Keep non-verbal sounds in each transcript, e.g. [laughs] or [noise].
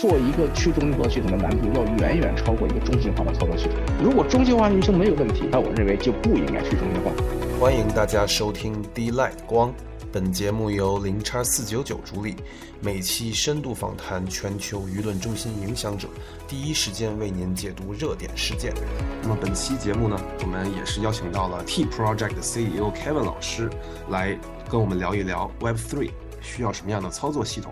做一个去中心化系统的难度要远远超过一个中心化的操作系统。如果中心化运行没有问题，那我认为就不应该去中心化。欢迎大家收听 D Light 光，本节目由零叉四九九主理，每期深度访谈全球舆论中心影响者，第一时间为您解读热点事件。那么本期节目呢，我们也是邀请到了 T Project 的 CEO Kevin 老师来跟我们聊一聊 Web Three 需要什么样的操作系统。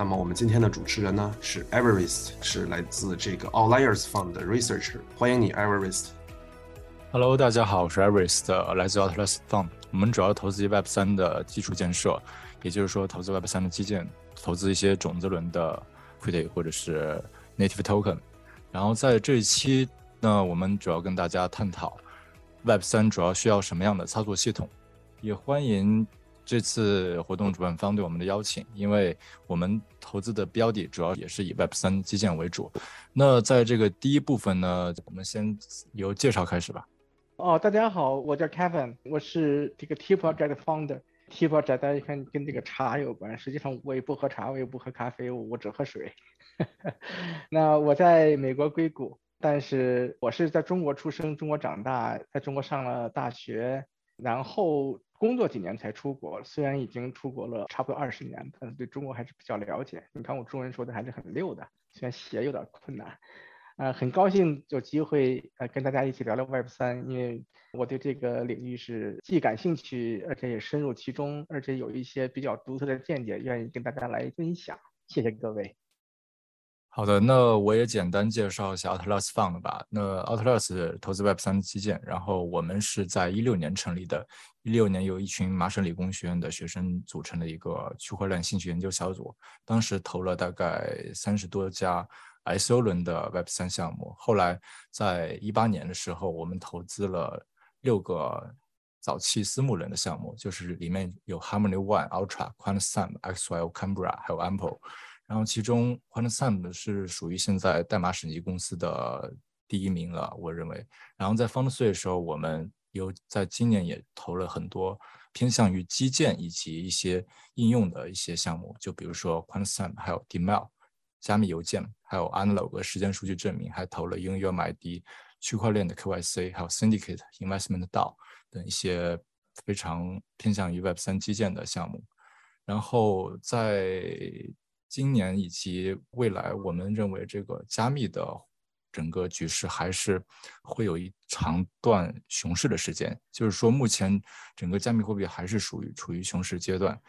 那么我们今天的主持人呢是 Everest，是来自这个 Outliers Fund 的 researcher，欢迎你 Everest。Hello，大家好，我是 Everest，来自 Atlas Fund。我们主要投资 Web 三的基础建设，也就是说投资 Web 三的基建，投资一些种子轮的 equity 或者是 native token。然后在这一期呢，我们主要跟大家探讨 Web 三主要需要什么样的操作系统，也欢迎这次活动主办方对我们的邀请，因为我们投资的标的主要也是以 Web 三基建为主。那在这个第一部分呢，我们先由介绍开始吧。哦，大家好，我叫 Kevin，我是这个 T Project founder。T Project 大家看跟这个茶有关，实际上我也不喝茶，我也不喝咖啡，我只喝水。[laughs] 那我在美国硅谷，但是我是在中国出生，中国长大，在中国上了大学，然后工作几年才出国。虽然已经出国了差不多二十年，但是对中国还是比较了解。你看我中文说的还是很溜的，虽然写有点困难。呃，很高兴有机会呃跟大家一起聊聊 Web 三，因为我对这个领域是既感兴趣，而且也深入其中，而且有一些比较独特的见解，愿意跟大家来分享。谢谢各位。好的，那我也简单介绍一下 Atlas Fund 吧。那 Atlas 投资 Web 三基建，然后我们是在一六年成立的，一六年由一群麻省理工学院的学生组成的一个区块链兴趣研究小组，当时投了大概三十多家。ICO 轮的 Web 三项目，后来在一八年的时候，我们投资了六个早期私募轮的项目，就是里面有 Harmony One、Ultra、Quantum、XYO、Canberra 还有 Ample。然后其中 QuantSum 是属于现在代码审计公司的第一名了，我认为。然后在 Fund Three 的时候，我们有在今年也投了很多偏向于基建以及一些应用的一些项目，就比如说 QuantSum 还有 Dmail。加密邮件，还有 Analog 时间数据证明，还投了 UMID 区块链的 KYC，还有 Syndicate Investment DAO 等一些非常偏向于 Web 三基建的项目。然后在今年以及未来，我们认为这个加密的整个局势还是会有一长段熊市的时间，就是说目前整个加密货币还是属于处于熊市阶段。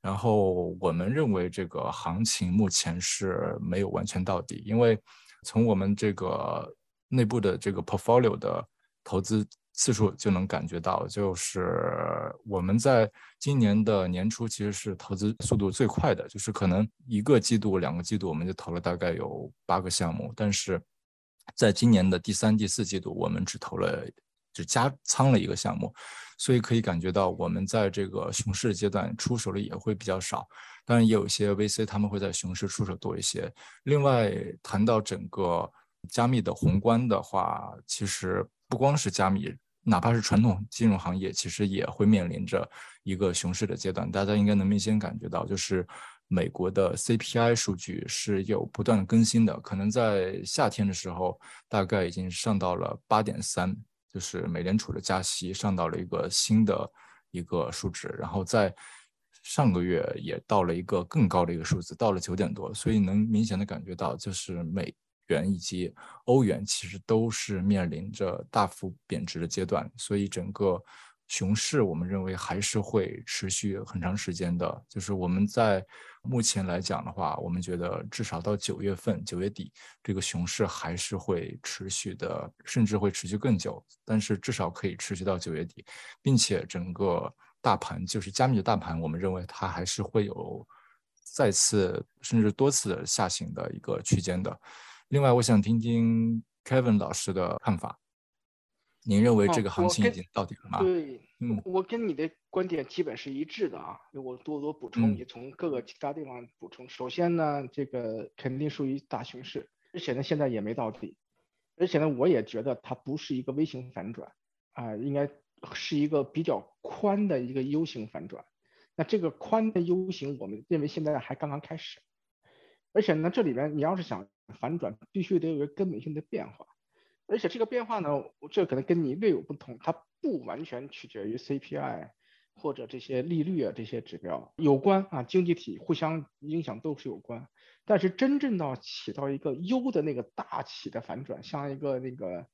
然后我们认为这个行情目前是没有完全到底，因为从我们这个内部的这个 portfolio 的投资次数就能感觉到，就是我们在今年的年初其实是投资速度最快的，就是可能一个季度、两个季度我们就投了大概有八个项目，但是在今年的第三、第四季度我们只投了只加仓了一个项目。所以可以感觉到，我们在这个熊市阶段出手的也会比较少，当然也有一些 VC 他们会在熊市出手多一些。另外，谈到整个加密的宏观的话，其实不光是加密，哪怕是传统金融行业，其实也会面临着一个熊市的阶段。大家应该能明显感觉到，就是美国的 CPI 数据是有不断更新的，可能在夏天的时候，大概已经上到了八点三。就是美联储的加息上到了一个新的一个数值，然后在上个月也到了一个更高的一个数字，到了九点多，所以能明显的感觉到，就是美元以及欧元其实都是面临着大幅贬值的阶段，所以整个熊市我们认为还是会持续很长时间的。就是我们在目前来讲的话，我们觉得至少到九月份、九月底，这个熊市还是会持续的，甚至会持续更久。但是至少可以持续到九月底，并且整个大盘就是加密的大盘，我们认为它还是会有再次甚至多次下行的一个区间的。另外，我想听听 Kevin 老师的看法。您认为这个行情已经到底了吗？对，嗯，我跟你的观点基本是一致的啊。我多多补充，也从各个其他地方补充。首先呢，这个肯定属于大熊市，而且呢，现在也没到底，而且呢，我也觉得它不是一个微型反转啊，应该是一个比较宽的一个 U 型反转。那这个宽的 U 型，我们认为现在还刚刚开始。而且呢，这里边你要是想反转，必须得有一个根本性的变化。而且这个变化呢，这可能跟你略有不同，它不完全取决于 CPI 或者这些利率啊这些指标有关啊，经济体互相影响都是有关。但是真正到起到一个 U 的那个大起的反转，像一个那个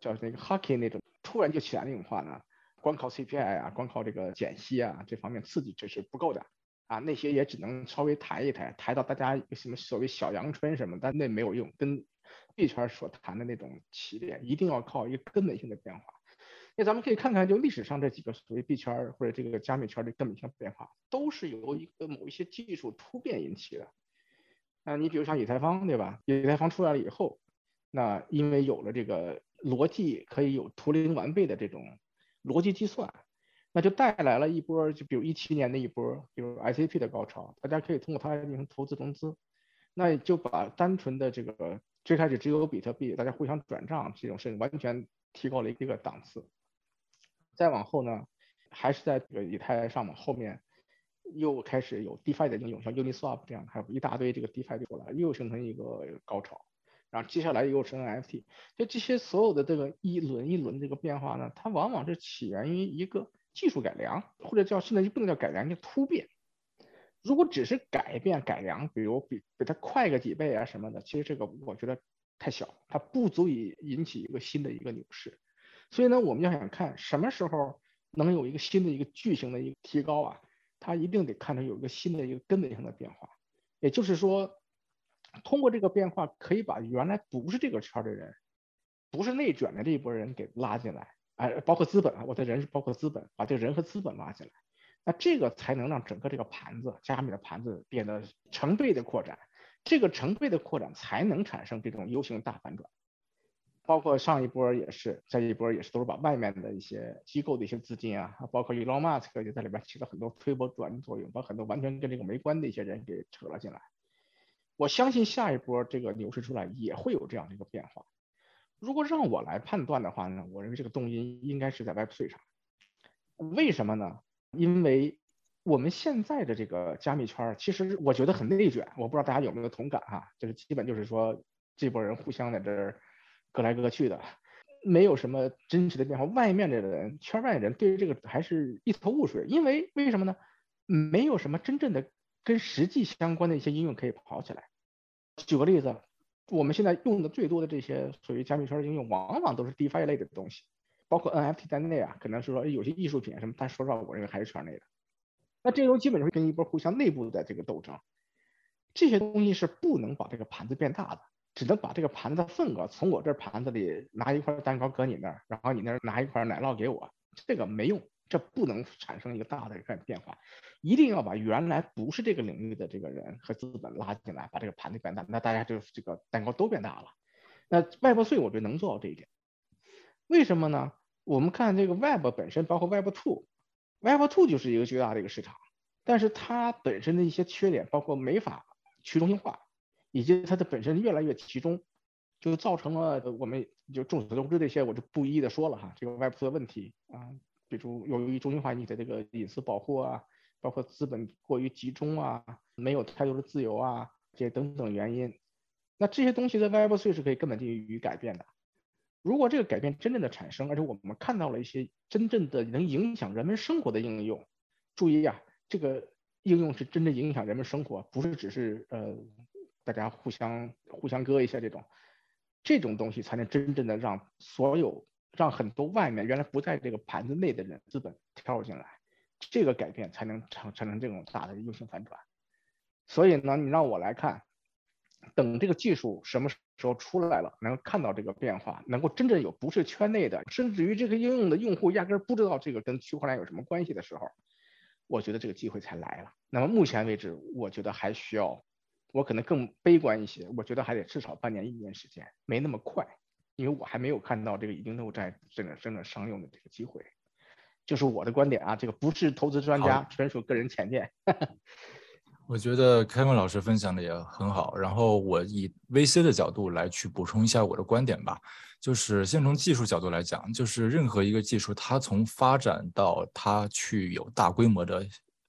叫那个 hockey 那种突然就起来那种话呢，光靠 CPI 啊，光靠这个减息啊这方面刺激这是不够的啊，那些也只能稍微抬一抬，抬到大家什么所谓小阳春什么，但那没有用，跟。币圈所谈的那种起点，一定要靠一个根本性的变化。那咱们可以看看，就历史上这几个所谓币圈或者这个加密圈的根本性变化，都是由一个某一些技术突变引起的。那你比如像以太坊，对吧？以太坊出来了以后，那因为有了这个逻辑可以有图灵完备的这种逻辑计算，那就带来了一波，就比如一七年的一波，比如 ICP 的高潮，大家可以通过它来进行投资融资，那就把单纯的这个。最开始只有比特币，大家互相转账这种事情完全提高了一个档次。再往后呢，还是在这个以太上嘛，后面又开始有 DeFi 的应用，像 Uniswap 这样，还有一大堆这个 DeFi 出来，又形成一个高潮。然后接下来又是 NFT，就这些所有的这个一轮一轮这个变化呢，它往往是起源于一个技术改良，或者叫现在就不能叫改良，叫突变。如果只是改变改良，比如比比它快个几倍啊什么的，其实这个我觉得太小，它不足以引起一个新的一个牛市。所以呢，我们要想看什么时候能有一个新的一个巨型的一个提高啊，它一定得看到有一个新的一个根本性的变化。也就是说，通过这个变化，可以把原来不是这个圈的人，不是内卷的这一波人给拉进来，哎，包括资本啊，我的人是包括资本，把这个人和资本拉进来。那这个才能让整个这个盘子，加密的盘子变得成倍的扩展，这个成倍的扩展才能产生这种 U 型大反转。包括上一波也是，这一波也是都是把外面的一些机构的一些资金啊，包括 Elon Musk 也在里边起了很多推波助澜作用，把很多完全跟这个没关的一些人给扯了进来。我相信下一波这个牛市出来也会有这样的一个变化。如果让我来判断的话呢，我认为这个动因应该是在 Web3 上。为什么呢？因为我们现在的这个加密圈，其实我觉得很内卷，我不知道大家有没有同感哈，就是基本就是说这波人互相在这儿各来各去的，没有什么真实的变化。外面的人，圈外的人对于这个还是一头雾水，因为为什么呢？没有什么真正的跟实际相关的一些应用可以跑起来。举个例子，我们现在用的最多的这些属于加密圈的应用，往往都是 DeFi 类的东西。包括 NFT 在内啊，可能是说有些艺术品什么，但说实话，我认为还是圈内的。那这种基本上是跟一波互相内部的这个斗争，这些东西是不能把这个盘子变大的，只能把这个盘子的份额从我这盘子里拿一块蛋糕搁你那儿，然后你那儿拿一块奶酪给我，这个没用，这不能产生一个大的一个变化。一定要把原来不是这个领域的这个人和资本拉进来，把这个盘子变大，那大家就这个蛋糕都变大了。那外包税我觉得能做到这一点，为什么呢？我们看这个 Web 本身，包括 Web Two，Web Two 就是一个巨大的一个市场，但是它本身的一些缺点，包括没法去中心化，以及它的本身越来越集中，就造成了我们就众所周知这些，我就不一一的说了哈。这个 Web2 的问题啊，比如由于中心化你的这个隐私保护啊，包括资本过于集中啊，没有太多的自由啊，这些等等原因，那这些东西在 Web Three 是可以根本地予以改变的。如果这个改变真正的产生，而且我们看到了一些真正的能影响人们生活的应用，注意啊，这个应用是真正影响人们生活，不是只是呃大家互相互相割一下这种，这种东西才能真正的让所有让很多外面原来不在这个盘子内的人资本跳进来，这个改变才能产产生这种大的 U 型反转。所以呢，你让我来看。等这个技术什么时候出来了，能看到这个变化，能够真正有不是圈内的，甚至于这个应用的用户压根儿不知道这个跟区块链有什么关系的时候，我觉得这个机会才来了。那么目前为止，我觉得还需要，我可能更悲观一些，我觉得还得至少半年一年时间，没那么快，因为我还没有看到这个已经都在真的真的商用的这个机会。就是我的观点啊，这个不是投资专家，纯属个人浅见。[laughs] 我觉得 Kevin 老师分享的也很好，然后我以 VC 的角度来去补充一下我的观点吧。就是先从技术角度来讲，就是任何一个技术，它从发展到它去有大规模的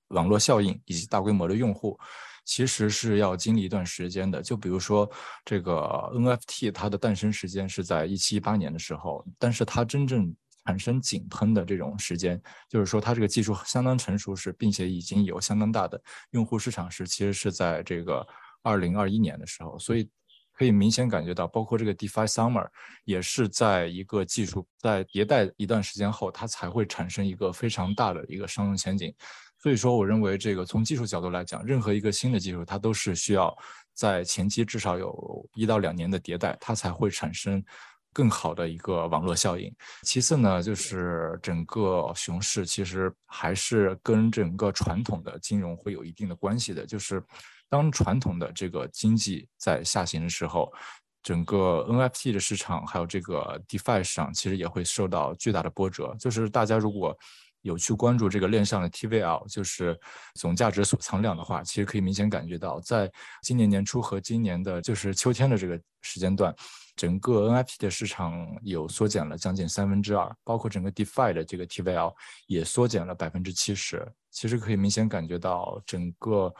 网络效应以及大规模的用户，其实是要经历一段时间的。就比如说这个 NFT，它的诞生时间是在一七一八年的时候，但是它真正产生井喷的这种时间，就是说它这个技术相当成熟时，并且已经有相当大的用户市场时，其实是在这个二零二一年的时候，所以。可以明显感觉到，包括这个 DeFi Summer 也是在一个技术在迭代一段时间后，它才会产生一个非常大的一个商用前景。所以说，我认为这个从技术角度来讲，任何一个新的技术，它都是需要在前期至少有一到两年的迭代，它才会产生更好的一个网络效应。其次呢，就是整个熊市其实还是跟整个传统的金融会有一定的关系的，就是。当传统的这个经济在下行的时候，整个 NFT 的市场还有这个 DeFi 市场其实也会受到巨大的波折。就是大家如果有去关注这个链上的 TVL，就是总价值锁仓量的话，其实可以明显感觉到，在今年年初和今年的就是秋天的这个时间段，整个 NFT 的市场有缩减了将近三分之二，包括整个 DeFi 的这个 TVL 也缩减了百分之七十。其实可以明显感觉到整个。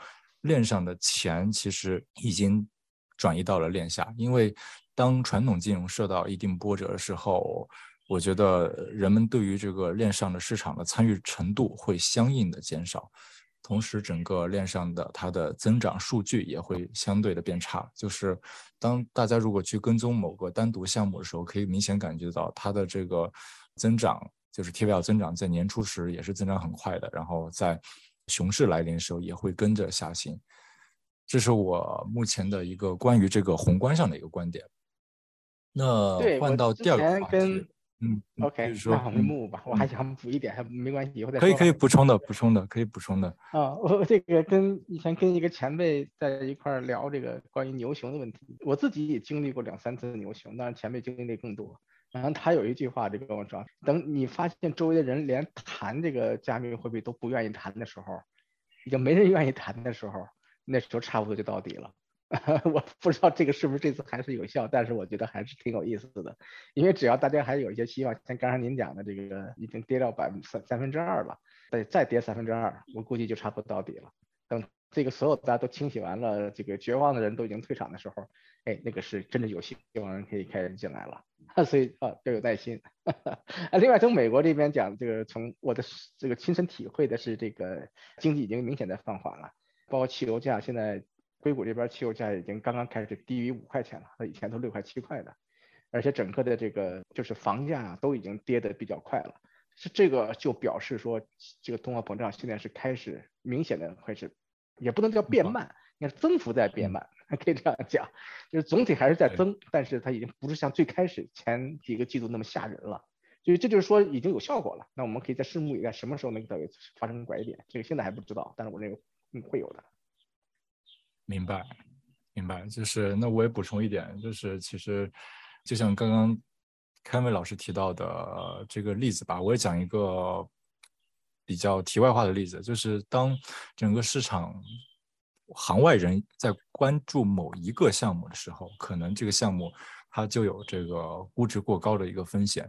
链上的钱其实已经转移到了链下，因为当传统金融受到一定波折的时候，我觉得人们对于这个链上的市场的参与程度会相应的减少，同时整个链上的它的增长数据也会相对的变差。就是当大家如果去跟踪某个单独项目的时候，可以明显感觉到它的这个增长，就是 TVL 增长在年初时也是增长很快的，然后在。熊市来临的时候也会跟着下行，这是我目前的一个关于这个宏观上的一个观点。那换到第二个话题，嗯，OK，那我们木吧，我还想补一点，还没关系，以后再可以可以补充的，补充的可以补充的。啊，我这个跟以前跟一个前辈在一块聊这个关于牛熊的问题，我自己也经历过两三次牛熊，当然前辈经历的更多。然后他有一句话，这个我说，等你发现周围的人连谈这个加密货币都不愿意谈的时候，已经没人愿意谈的时候，那时候差不多就到底了。[laughs] 我不知道这个是不是这次还是有效，但是我觉得还是挺有意思的，因为只要大家还有一些希望，像刚才您讲的这个已经跌到百分三三分之二了，再再跌三分之二，我估计就差不多到底了。等这个所有大家都清洗完了，这个绝望的人都已经退场的时候，哎，那个是真的有希望可以开始进来了。[laughs] 所以啊，要有耐心。[laughs] 啊，另外从美国这边讲，这个从我的这个亲身体会的是，这个经济已经明显在放缓了。包括汽油价，现在硅谷这边汽油价已经刚刚开始低于五块钱了，它以前都六块七块的。而且整个的这个就是房价啊都已经跌得比较快了。是这个就表示说，这个通货膨胀现在是开始明显的开始，也不能叫变慢，应该是增幅在变慢。[laughs] 可以这样讲，就是总体还是在增，但是它已经不是像最开始前几个季度那么吓人了，所以这就是说已经有效果了。那我们可以在拭目以待，什么时候能够发生拐点？这个现在还不知道，但是我认为嗯会有的。明白，明白。就是那我也补充一点，就是其实就像刚刚凯文老师提到的这个例子吧，我也讲一个比较题外话的例子，就是当整个市场。行外人在关注某一个项目的时候，可能这个项目它就有这个估值过高的一个风险。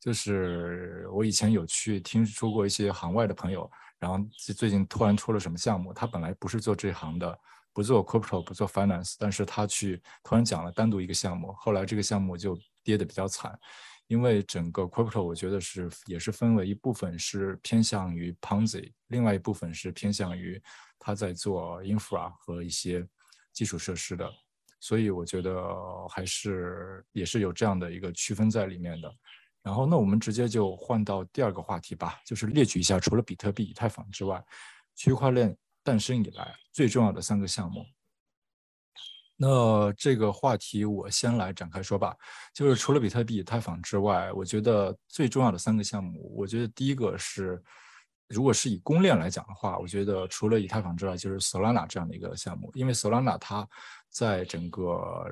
就是我以前有去听说过一些行外的朋友，然后最近突然出了什么项目，他本来不是做这行的，不做 crypto，不做 finance，但是他去突然讲了单独一个项目，后来这个项目就跌得比较惨。因为整个 crypto 我觉得是也是分为一部分是偏向于 Ponzi，另外一部分是偏向于他在做 infra 和一些基础设施的，所以我觉得还是也是有这样的一个区分在里面的。然后那我们直接就换到第二个话题吧，就是列举一下除了比特币、以太坊之外，区块链诞生以来最重要的三个项目。那这个话题我先来展开说吧，就是除了比特币、以太坊之外，我觉得最重要的三个项目，我觉得第一个是，如果是以公链来讲的话，我觉得除了以太坊之外，就是 Solana 这样的一个项目，因为 Solana 它在整个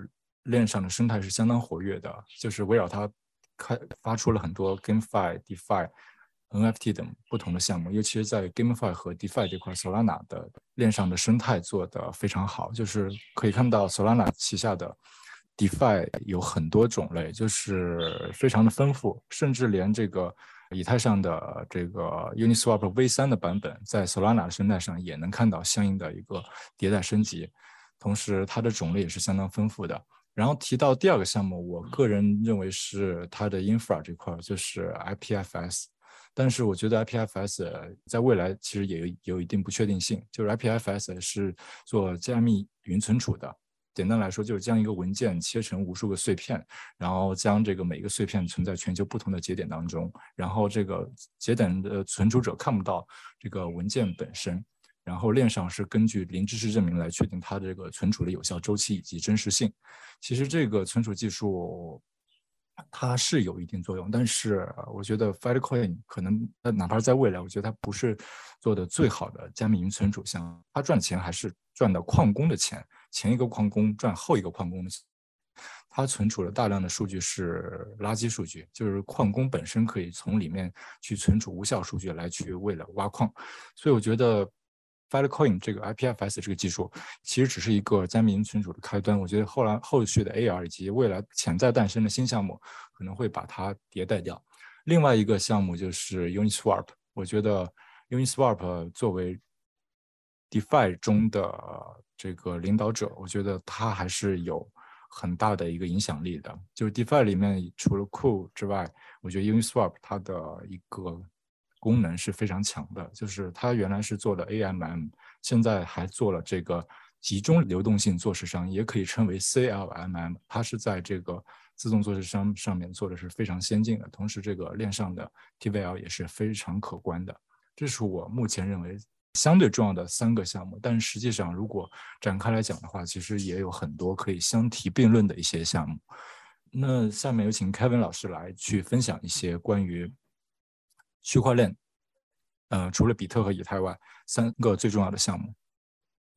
链上的生态是相当活跃的，就是围绕它开发出了很多 GameFi、DeFi。NFT 等不同的项目，尤其是在 GameFi 和 DeFi 这块，Solana 的链上的生态做得非常好。就是可以看到 Solana 旗下的 DeFi 有很多种类，就是非常的丰富，甚至连这个以太上的这个 Uniswap V3 的版本，在 Solana 的生态上也能看到相应的一个迭代升级，同时它的种类也是相当丰富的。然后提到第二个项目，我个人认为是它的 infra 这块，就是 IPFS。但是我觉得 IPFS 在未来其实也有有一定不确定性，就是 IPFS 是做加密云存储的。简单来说，就是将一个文件切成无数个碎片，然后将这个每一个碎片存在全球不同的节点当中，然后这个节点的存储者看不到这个文件本身，然后链上是根据零知识证明来确定它的这个存储的有效周期以及真实性。其实这个存储技术它是有一定作用，但是我觉得 Filecoin 可能哪怕在未来，我觉得它不是做的最好的加密云存储项，它赚钱还是赚的矿工的钱。前一个矿工赚后一个矿工的钱，它存储了大量的数据是垃圾数据，就是矿工本身可以从里面去存储无效数据来去为了挖矿，所以我觉得 Filecoin 这个 IPFS 这个技术其实只是一个加密云存储的开端，我觉得后来后续的 AR 以及未来潜在诞生的新项目可能会把它迭代掉。另外一个项目就是 Uniswap，我觉得 Uniswap 作为 DeFi 中的这个领导者，我觉得他还是有很大的一个影响力的。就是 DeFi 里面除了 Cool 之外，我觉得 Uniswap 它的一个功能是非常强的。就是它原来是做的 AMM，现在还做了这个集中流动性做市商，也可以称为 CLMM。它是在这个自动做市商上面做的是非常先进的，同时这个链上的 TVL 也是非常可观的。这是我目前认为。相对重要的三个项目，但是实际上如果展开来讲的话，其实也有很多可以相提并论的一些项目。那下面有请 Kevin 老师来去分享一些关于区块链，呃，除了比特和以太外，三个最重要的项目。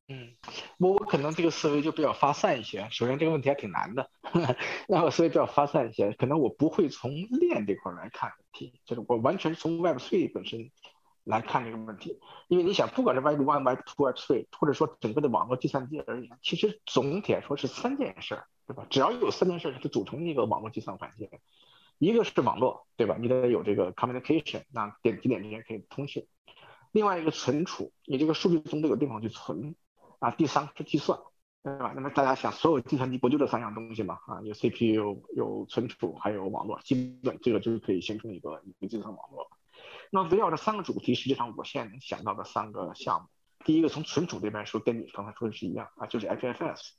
嗯，我我可能这个思维就比较发散一些。首先这个问题还挺难的，[laughs] 那我思维比较发散一些，可能我不会从链这块来看问题，就是我完全从 Web3 本身。来看这个问题，因为你想，不管是 Web One、Web Two、Web Three，或者说整个的网络计算机而言，其实总体来说是三件事儿，对吧？只要有三件事儿，它组成一个网络计算环境。一个是网络，对吧？你得有这个 communication，那点几点之间可以通讯。另外一个存储，你这个数据总得有地方去存。啊，第三个是计算，对吧？那么大家想，所有计算机不就这三样东西吗？啊，有 CPU，有存储，还有网络，基本这个就是可以形成一个一个计算网络。那围绕这三个主题，实际上我现在能想到的三个项目，第一个从存储这边说，跟你刚才说的是一样啊，就是 IPFS，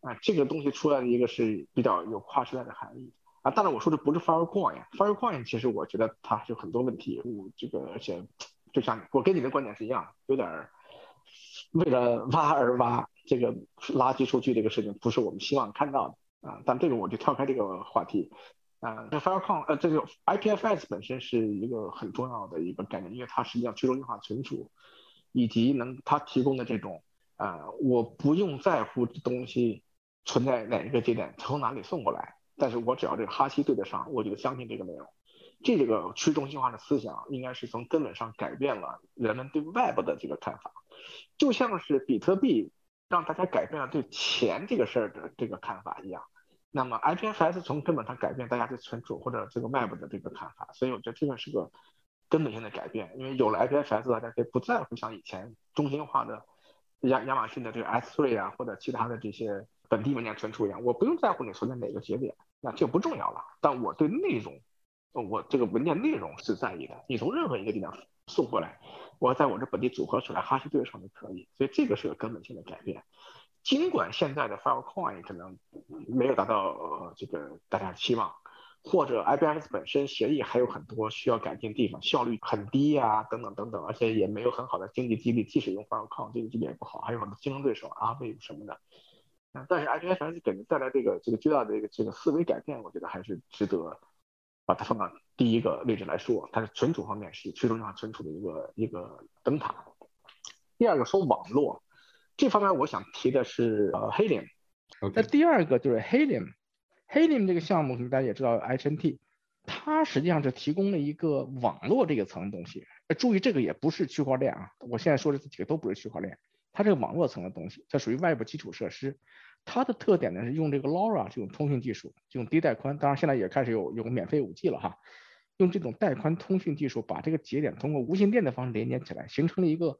啊，这个东西出来的一个是比较有跨时代的含义啊。当然我说的不是 Filecoin，Filecoin 其实我觉得它有很多问题，我这个而且就像我跟你的观点是一样，有点为了挖而挖，这个垃圾数据这个事情不是我们希望看到的啊。但这个我就跳开这个话题。啊，这 Filecoin 呃，这个 IPFS 本身是一个很重要的一个概念，因为它实际上去中心化存储，以及能它提供的这种啊，我不用在乎东西存在哪一个节点，从哪里送过来，但是我只要这个哈希对得上，我就相信这个内容。这个去中心化的思想应该是从根本上改变了人们对外部的这个看法，就像是比特币让大家改变了对钱这个事儿的这个看法一样。那么 IPFS 从根本上改变大家对存储或者这个 Web 的这个看法，所以我觉得这个是个根本性的改变。因为有了 IPFS，大家可以不在乎像以前中心化的亚亚马逊的这个 S3 啊，或者其他的这些本地文件存储一样，我不用在乎你存在哪个节点，那就不重要了。但我对内容，我这个文件内容是在意的。你从任何一个地方送过来，我在我这本地组合出来，哈希对上就可以。所以这个是个根本性的改变。尽管现在的 Filecoin 可能没有达到这个大家的期望，或者 IPFS 本身协议还有很多需要改进地方，效率很低呀，等等等等，而且也没有很好的经济激励，即使用 Filecoin 经济激励也不好，还有很多竞争对手啊，Aave 什么的。但是 IPFS 给人带来这个这个巨大的这个这个思维改变，我觉得还是值得把它放到第一个位置来说。它是存储方面是去中心化存储的一个一个灯塔。第二个说网络。这方面我想提的是呃 Helium，那第二个就是 Helium，Helium 这个项目，大家也知道 HNT，它实际上是提供了一个网络这个层的东西。注意这个也不是区块链啊，我现在说的这几个都不是区块链，它这个网络层的东西，它属于外部基础设施。它的特点呢是用这个 LoRa 这种通讯技术，这种低带宽，当然现在也开始有有免费五 G 了哈。用这种带宽通讯技术把这个节点通过无线电的方式连接起来，形成了一个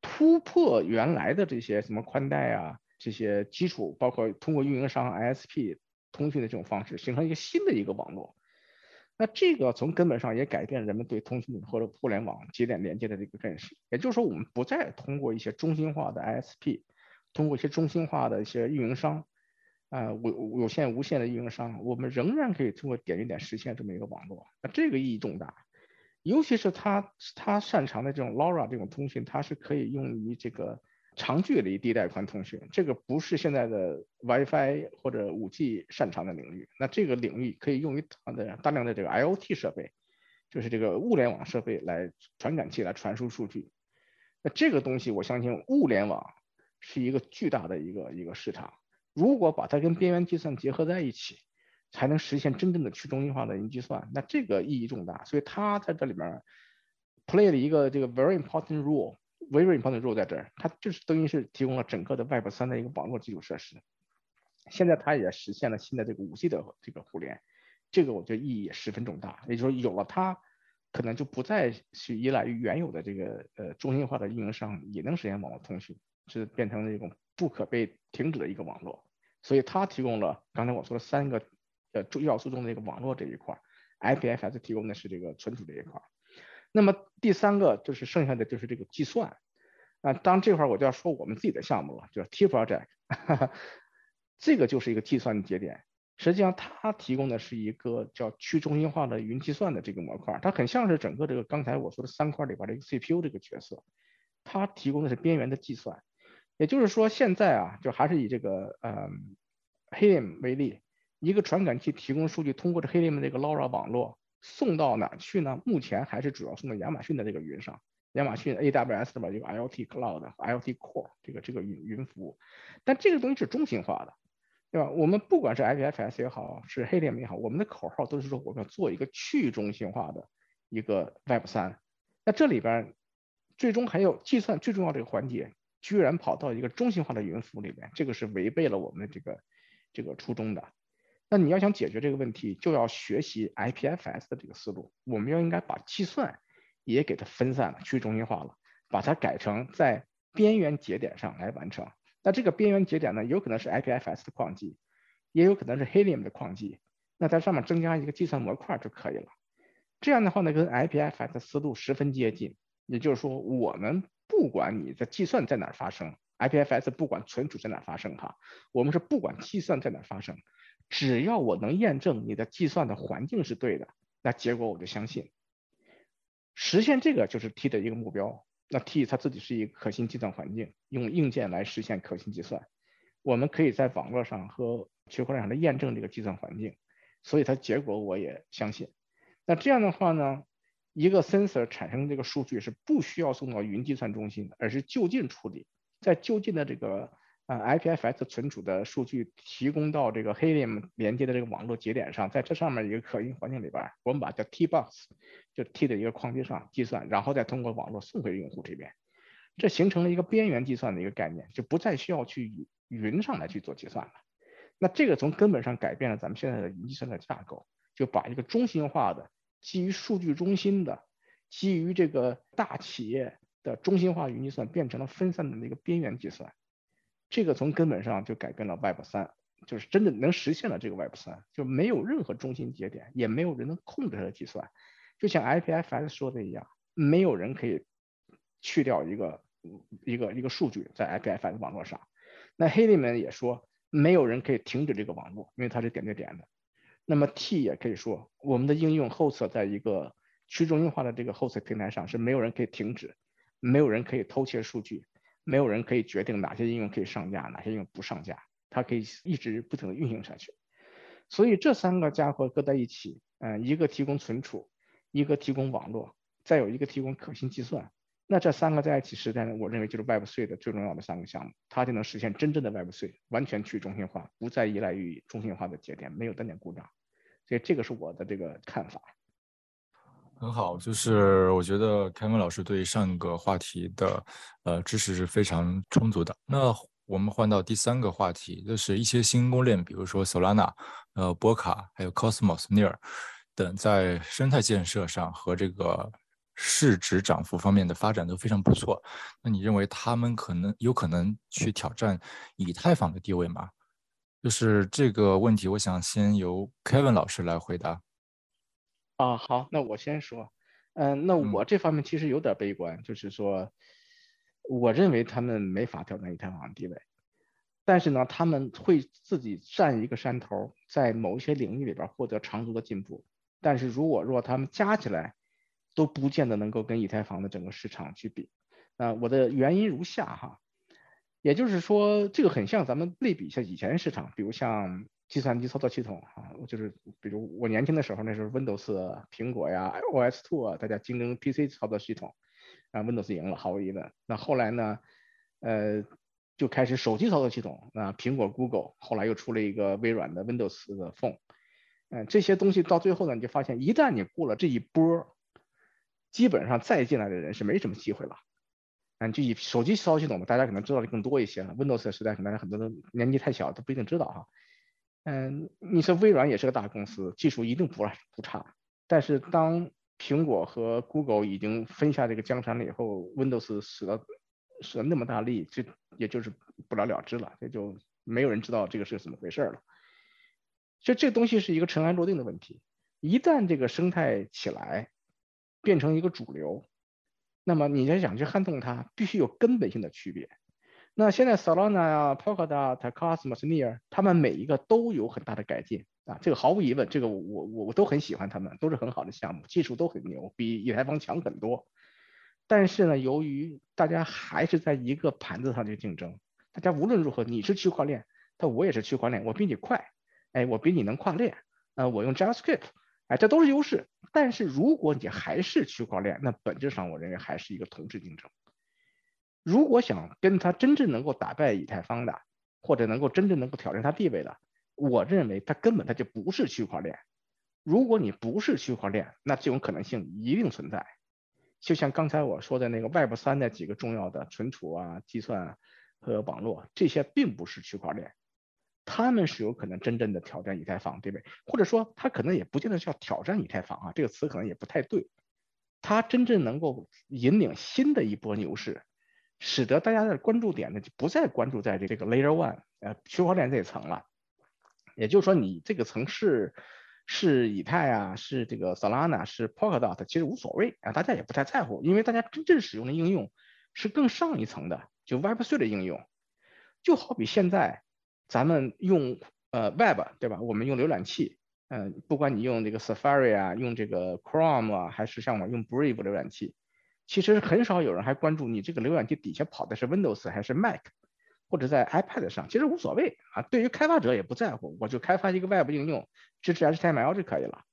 突破原来的这些什么宽带啊这些基础，包括通过运营商 ISP 通讯的这种方式，形成一个新的一个网络。那这个从根本上也改变人们对通讯或者互联网节点连接的这个认识。也就是说，我们不再通过一些中心化的 ISP，通过一些中心化的一些运营商，啊，有有线、无线的运营商，我们仍然可以通过点与点实现这么一个网络。那这个意义重大，尤其是它它擅长的这种 LoRa 这种通讯，它是可以用于这个。长距离低带宽通讯，这个不是现在的 WiFi 或者 5G 擅长的领域。那这个领域可以用于它的大量的这个 IoT 设备，就是这个物联网设备来传感器来传输数据。那这个东西，我相信物联网是一个巨大的一个一个市场。如果把它跟边缘计算结合在一起，才能实现真正的去中心化的云计算。那这个意义重大，所以它在这里面 play 了一个这个 very important role。Very important role 在这儿，它就是等于是提供了整个的 Web 三的一个网络基础设施。现在它也实现了新的这个五 G 的这个互联，这个我觉得意义也十分重大。也就是说，有了它，可能就不再去依赖于原有的这个呃中心化的运营商也能实现网络通讯，是变成了一种不可被停止的一个网络。所以它提供了刚才我说的三个呃重要素中的一个网络这一块，IPFS 提供的是这个存储这一块。那么第三个就是剩下的就是这个计算啊，当这块我就要说我们自己的项目了，就是 T Project，哈哈这个就是一个计算节点。实际上它提供的是一个叫去中心化的云计算的这个模块，它很像是整个这个刚才我说的三块里边的一个 CPU 这个角色。它提供的是边缘的计算，也就是说现在啊，就还是以这个嗯 Helium 为例，一个传感器提供数据，通过这 Helium 这个 LoRa 网络。送到哪去呢？目前还是主要送到亚马逊的这个云上，亚马逊 AWS 的吧，一个 IoT Cloud、IoT Core 这个这个云云服务。但这个东西是中心化的，对吧？我们不管是 IPFS 也好，是 Helium 也好，我们的口号都是说我们要做一个去中心化的一个 Web 三。那这里边最终还有计算最重要的一个环节，居然跑到一个中心化的云服务里面，这个是违背了我们的这个这个初衷的。那你要想解决这个问题，就要学习 IPFS 的这个思路。我们要应该把计算也给它分散了、去中心化了，把它改成在边缘节点上来完成。那这个边缘节点呢，有可能是 IPFS 的矿机，也有可能是 Helium 的矿机。那在上面增加一个计算模块就可以了。这样的话呢，跟 IPFS 的思路十分接近。也就是说，我们不管你的计算在哪发生，IPFS 不管存储在哪发生哈，我们是不管计算在哪发生。只要我能验证你的计算的环境是对的，那结果我就相信。实现这个就是 T 的一个目标。那 T 它自己是一个可信计算环境，用硬件来实现可信计算。我们可以在网络上和区块链上来验证这个计算环境，所以它结果我也相信。那这样的话呢，一个 sensor 产生这个数据是不需要送到云计算中心的，而是就近处理，在就近的这个。啊，IPFS 存储的数据提供到这个 Helium 连接的这个网络节点上，在这上面一个可信环境里边，我们把叫 T box，就 T 的一个矿机上计算，然后再通过网络送回用户这边，这形成了一个边缘计算的一个概念，就不再需要去云上来去做计算了。那这个从根本上改变了咱们现在的云计算的架构，就把一个中心化的、基于数据中心的、基于这个大企业的中心化云计算，变成了分散的那个边缘计算。这个从根本上就改变了 Web 三，就是真的能实现了这个 Web 三，就没有任何中心节点，也没有人能控制它的计算，就像 IPFS 说的一样，没有人可以去掉一个一个一个数据在 IPFS 网络上。那 Helium 也说，没有人可以停止这个网络，因为它是点对点的。那么 T 也可以说，我们的应用 host 在一个去中心化的这个 host 平台上，是没有人可以停止，没有人可以偷窃数据。没有人可以决定哪些应用可以上架，哪些应用不上架，它可以一直不停的运行下去。所以这三个家伙搁在一起，嗯，一个提供存储，一个提供网络，再有一个提供可信计算，那这三个在一起实现，我认为就是 Web 3的最重要的三个项目，它就能实现真正的 Web 3，完全去中心化，不再依赖于中心化的节点，没有单点故障。所以这个是我的这个看法。很好，就是我觉得凯文老师对上一个话题的呃知识是非常充足的。那我们换到第三个话题，就是一些新公链，比如说 Solana、呃波卡还有 Cosmos、Near 等在生态建设上和这个市值涨幅方面的发展都非常不错。那你认为他们可能有可能去挑战以太坊的地位吗？就是这个问题，我想先由 Kevin 老师来回答。啊，好，那我先说。嗯，那我这方面其实有点悲观，就是说，我认为他们没法挑战以太坊的地位，但是呢，他们会自己占一个山头，在某一些领域里边获得长足的进步。但是如果若他们加起来，都不见得能够跟以太坊的整个市场去比。那我的原因如下哈，也就是说，这个很像咱们类比一下以前市场，比如像。计算机操作系统啊，就是比如我年轻的时候，那时候 Windows、苹果呀、OS Two 啊，大家竞争 PC 操作系统，啊 Windows 赢了，毫无疑问。那后来呢，呃，就开始手机操作系统，那苹果、Google，后来又出了一个微软的 Windows 的 Phone，嗯，这些东西到最后呢，你就发现，一旦你过了这一波，基本上再进来的人是没什么机会了。嗯，就以手机操作系统嘛，大家可能知道的更多一些了。Windows 的时代，可能很多人年纪太小，都不一定知道哈。嗯，你说微软也是个大公司，技术一定不不差。但是当苹果和 Google 已经分下这个江山了以后，Windows 使了使了那么大力，就也就是不了了之了，也就没有人知道这个是怎么回事了。所以这东西是一个尘埃落定的问题。一旦这个生态起来，变成一个主流，那么你要想去撼动它，必须有根本性的区别。那现在 Solana 呀、Polkadot、Cosmos、Near，他们每一个都有很大的改进啊，这个毫无疑问，这个我我我都很喜欢他们，都是很好的项目，技术都很牛，比以太坊强很多。但是呢，由于大家还是在一个盘子上去竞争，大家无论如何，你是区块链，但我也是区块链，我比你快，哎，我比你能跨链，呃，我用 JavaScript，哎，这都是优势。但是如果你还是区块链，那本质上我认为还是一个同质竞争。如果想跟他真正能够打败以太坊的，或者能够真正能够挑战他地位的，我认为他根本他就不是区块链。如果你不是区块链，那这种可能性一定存在。就像刚才我说的那个 Web 三的几个重要的存储啊、计算和网络，这些并不是区块链，他们是有可能真正的挑战以太坊地位，或者说他可能也不见得叫挑战以太坊啊，这个词可能也不太对。他真正能够引领新的一波牛市。使得大家的关注点呢，就不再关注在这这个 Layer One，呃，区块链这一层了。也就是说，你这个层是是以太啊，是这个 Solana，是 Polkadot，其实无所谓啊，大家也不太在乎，因为大家真正使用的应用是更上一层的，就 Web3 的应用。就好比现在咱们用呃 Web，对吧？我们用浏览器，嗯，不管你用这个 Safari 啊，用这个 Chrome 啊，还是像我用 Brave 浏览器。其实很少有人还关注你这个浏览器底下跑的是 Windows 还是 Mac，或者在 iPad 上，其实无所谓啊。对于开发者也不在乎，我就开发一个 Web 应用，支持 HTML 就可以了。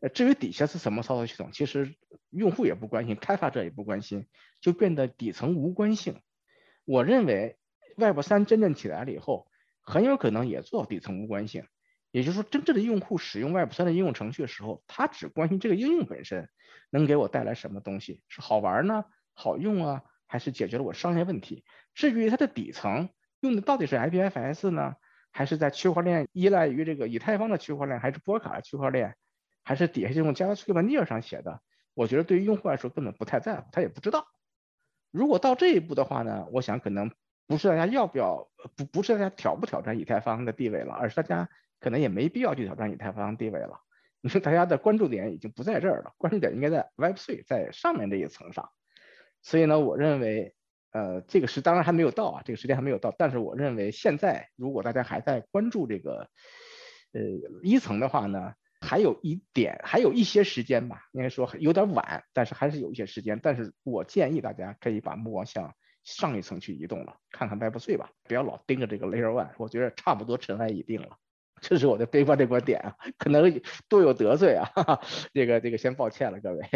呃，至于底下是什么操作系统，其实用户也不关心，开发者也不关心，就变得底层无关性。我认为 Web 三真正起来了以后，很有可能也做底层无关性。也就是说，真正的用户使用 Web 三的应用程序的时候，他只关心这个应用本身能给我带来什么东西，是好玩呢、好用啊，还是解决了我商业问题？至于它的底层用的到底是 IPFS 呢，还是在区块链依赖于这个以太坊的区块链，还是波卡的区块链，还是底下这种 JavaScript Near 上写的？我觉得对于用户来说根本不太在乎，他也不知道。如果到这一步的话呢，我想可能不是大家要不要，不不是大家挑不挑战以太坊的地位了，而是大家。可能也没必要去挑战以太坊地位了。[laughs] 你说大家的关注点已经不在这儿了，关注点应该在 Web3 在上面这一层上。所以呢，我认为，呃，这个是当然还没有到啊，这个时间还没有到。但是我认为现在如果大家还在关注这个，呃，一层的话呢，还有一点，还有一些时间吧，应该说有点晚，但是还是有一些时间。但是我建议大家可以把目光向上一层去移动了，看看 Web3 吧，不要老盯着这个 Layer One，我觉得差不多尘埃已定了。这是我的悲观的观点啊，可能都有得罪啊，[laughs] 这个这个先抱歉了各位。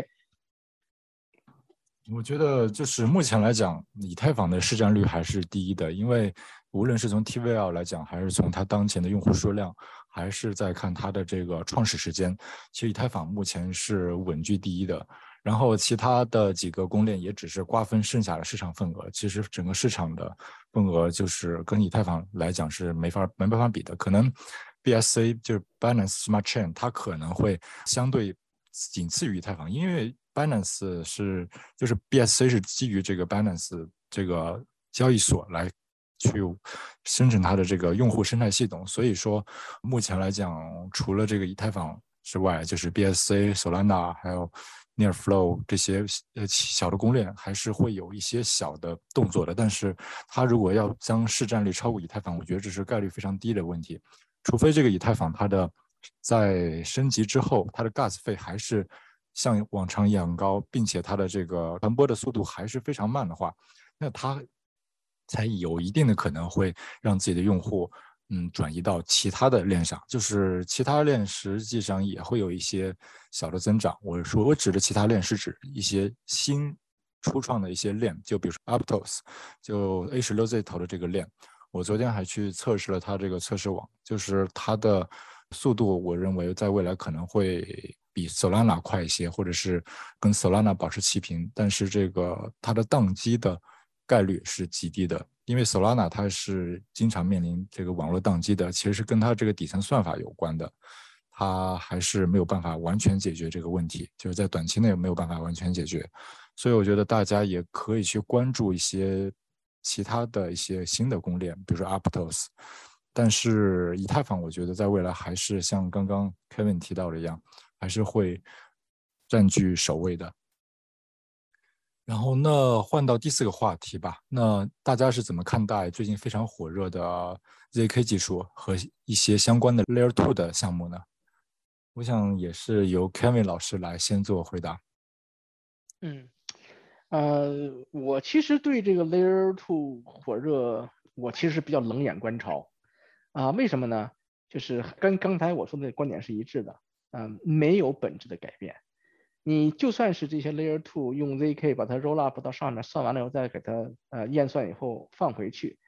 我觉得就是目前来讲，以太坊的市占率还是第一的，因为无论是从 TVL 来讲，还是从它当前的用户数量，还是在看它的这个创始时间，其实以太坊目前是稳居第一的。然后其他的几个公链也只是瓜分剩下的市场份额，其实整个市场的份额就是跟以太坊来讲是没法没办法比的，可能。BSC 就是 Binance Smart Chain，它可能会相对仅次于以太坊，因为 Binance 是就是 BSC 是基于这个 Binance 这个交易所来去生成它的这个用户生态系统，所以说目前来讲，除了这个以太坊之外，就是 BSC、Solana 还有 Nearflow 这些呃小的公链还是会有一些小的动作的，但是它如果要将市占率超过以太坊，我觉得这是概率非常低的问题。除非这个以太坊它的在升级之后，它的 gas 费还是像往常一样高，并且它的这个传播的速度还是非常慢的话，那它才有一定的可能会让自己的用户嗯转移到其他的链上，就是其他链实际上也会有一些小的增长。我说我指的其他链是指一些新初创的一些链，就比如说 Aptos，就 A 十六 Z 头的这个链。我昨天还去测试了它这个测试网，就是它的速度，我认为在未来可能会比 Solana 快一些，或者是跟 Solana 保持齐平。但是这个它的宕机的概率是极低的，因为 Solana 它是经常面临这个网络宕机的，其实是跟它这个底层算法有关的，它还是没有办法完全解决这个问题，就是在短期内没有办法完全解决。所以我觉得大家也可以去关注一些。其他的一些新的公链，比如说 Aptos，但是以太坊，我觉得在未来还是像刚刚 Kevin 提到的一样，还是会占据首位的。然后，那换到第四个话题吧。那大家是怎么看待最近非常火热的 zk 技术和一些相关的 Layer Two 的项目呢？我想也是由 Kevin 老师来先做回答。嗯。呃，我其实对这个 Layer Two 火热，我其实是比较冷眼观潮啊。为什么呢？就是跟刚才我说的观点是一致的，嗯，没有本质的改变。你就算是这些 Layer Two 用 zk 把它 roll up 到上面，算完了以后再给它呃验算以后放回去，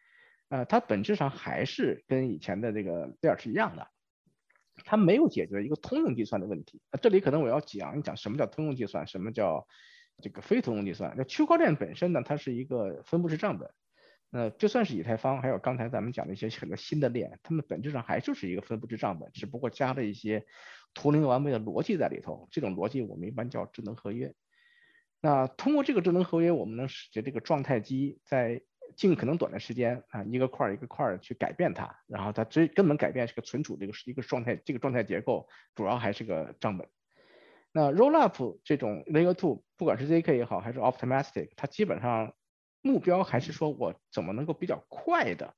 呃，它本质上还是跟以前的这个 Layer 是一样的，它没有解决一个通用计算的问题。这里可能我要讲一讲什么叫通用计算，什么叫。这个非通用计算，那区块链本身呢，它是一个分布式账本。那就算是以太坊，还有刚才咱们讲的一些很多新的链，它们本质上还就是一个分布式账本，只不过加了一些图灵完备的逻辑在里头。这种逻辑我们一般叫智能合约。那通过这个智能合约，我们能使得这个状态机在尽可能短的时间啊，一个块一个块去改变它，然后它最根本改变是个存储这个是一个状态，这个状态结构主要还是个账本。那 Rollup 这种 Layer Two，不管是 zk 也好，还是 Optimistic，它基本上目标还是说我怎么能够比较快的、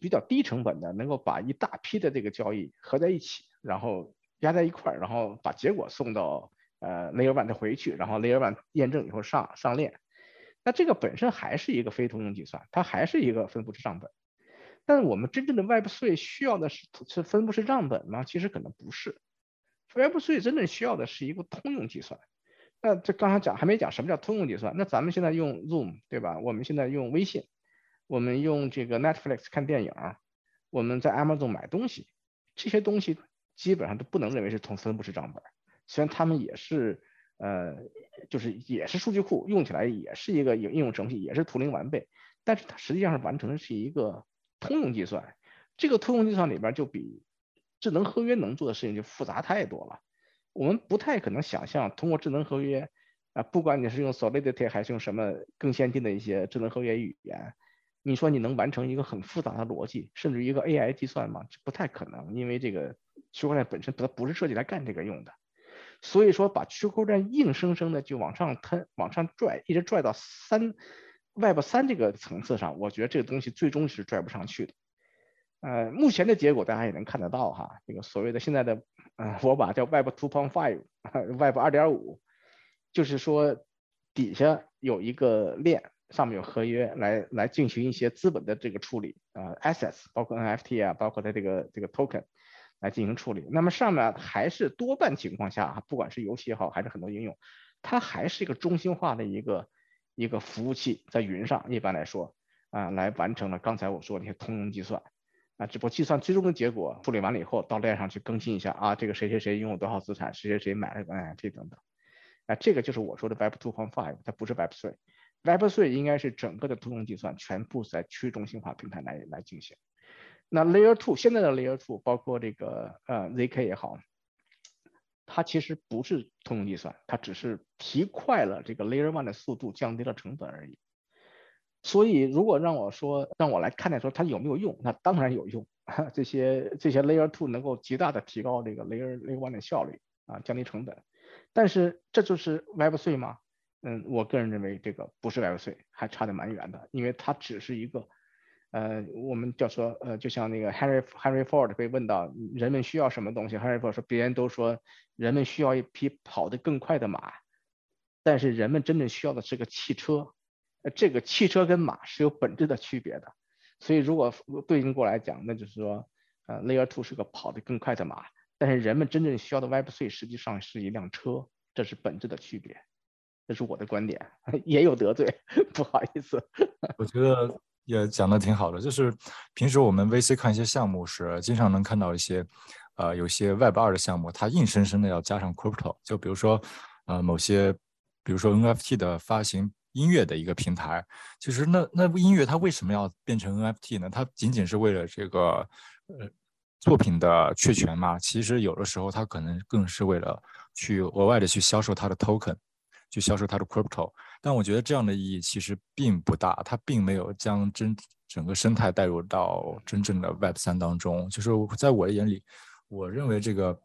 比较低成本的，能够把一大批的这个交易合在一起，然后压在一块儿，然后把结果送到呃 Layer One 回去，然后 Layer One 验证以后上上链。那这个本身还是一个非通用计算，它还是一个分布式账本。但是我们真正的 Web3 需要的是是分布式账本吗？其实可能不是。Web3 真正需要的是一个通用计算。那这刚才讲还没讲什么叫通用计算。那咱们现在用 Zoom 对吧？我们现在用微信，我们用这个 Netflix 看电影，我们在 Amazon 买东西，这些东西基本上都不能认为是同分布式账本。虽然他们也是呃，就是也是数据库，用起来也是一个应应用程序，也是图灵完备，但是它实际上是完成的是一个通用计算。这个通用计算里边就比智能合约能做的事情就复杂太多了，我们不太可能想象通过智能合约啊，不管你是用 Solidity 还是用什么更先进的一些智能合约语言，你说你能完成一个很复杂的逻辑，甚至一个 AI 计算吗？这不太可能，因为这个区块链本身它不是设计来干这个用的。所以说把区块链硬生生的就往上推、往上拽，一直拽到三 Web 三这个层次上，我觉得这个东西最终是拽不上去的。呃，目前的结果大家也能看得到哈，这个所谓的现在的，呃，我把叫 Web 2.5，Web [laughs] 2.5，就是说底下有一个链，上面有合约来来进行一些资本的这个处理啊，assets，包括 NFT 啊，包括它这个这个 token 来进行处理。那么上面还是多半情况下，不管是游戏也好，还是很多应用，它还是一个中心化的一个一个服务器在云上，一般来说啊，来完成了刚才我说那些通用计算。啊，只不过计算最终的结果处理完了以后，到链上去更新一下啊，这个谁谁谁拥有多少资产，谁谁谁买了个 NFT 等等，啊，这个就是我说的 Web 2.5，它不是 Web 3。Web 3应该是整个的通用计算全部在去中心化平台来来进行。那 Layer Two 现在的 Layer Two 包括这个呃 ZK 也好，它其实不是通用计算，它只是提快了这个 Layer One 的速度，降低了成本而已。所以如果让我说让我来看待说它有没有用，那当然有用。[laughs] 这些这些 Layer Two 能够极大的提高这个 Layer Layer One 的效率啊，降低成本。但是这就是 Web 3吗？嗯，我个人认为这个不是 Web 3，还差得蛮远的，因为它只是一个。呃，我们叫说，呃，就像那个 Henry Henry Ford 被问到人们需要什么东西，Henry Ford 说，别人都说人们需要一匹跑得更快的马，但是人们真正需要的是个汽车，呃，这个汽车跟马是有本质的区别的，所以如果对应过来讲，那就是说，呃，Layer Two 是个跑得更快的马，但是人们真正需要的 Web 3实际上是一辆车，这是本质的区别，这是我的观点，[laughs] 也有得罪，[laughs] 不好意思。[laughs] 我觉得。也讲的挺好的，就是平时我们 VC 看一些项目时，经常能看到一些，呃，有些 Web 二的项目，它硬生生的要加上 Crypto，就比如说，呃，某些，比如说 NFT 的发行音乐的一个平台，其实那那音乐它为什么要变成 NFT 呢？它仅仅是为了这个，呃，作品的确权吗？其实有的时候它可能更是为了去额外的去销售它的 Token，去销售它的 Crypto。但我觉得这样的意义其实并不大，它并没有将真整个生态带入到真正的 Web 三当中。就是在我的眼里，我认为这个，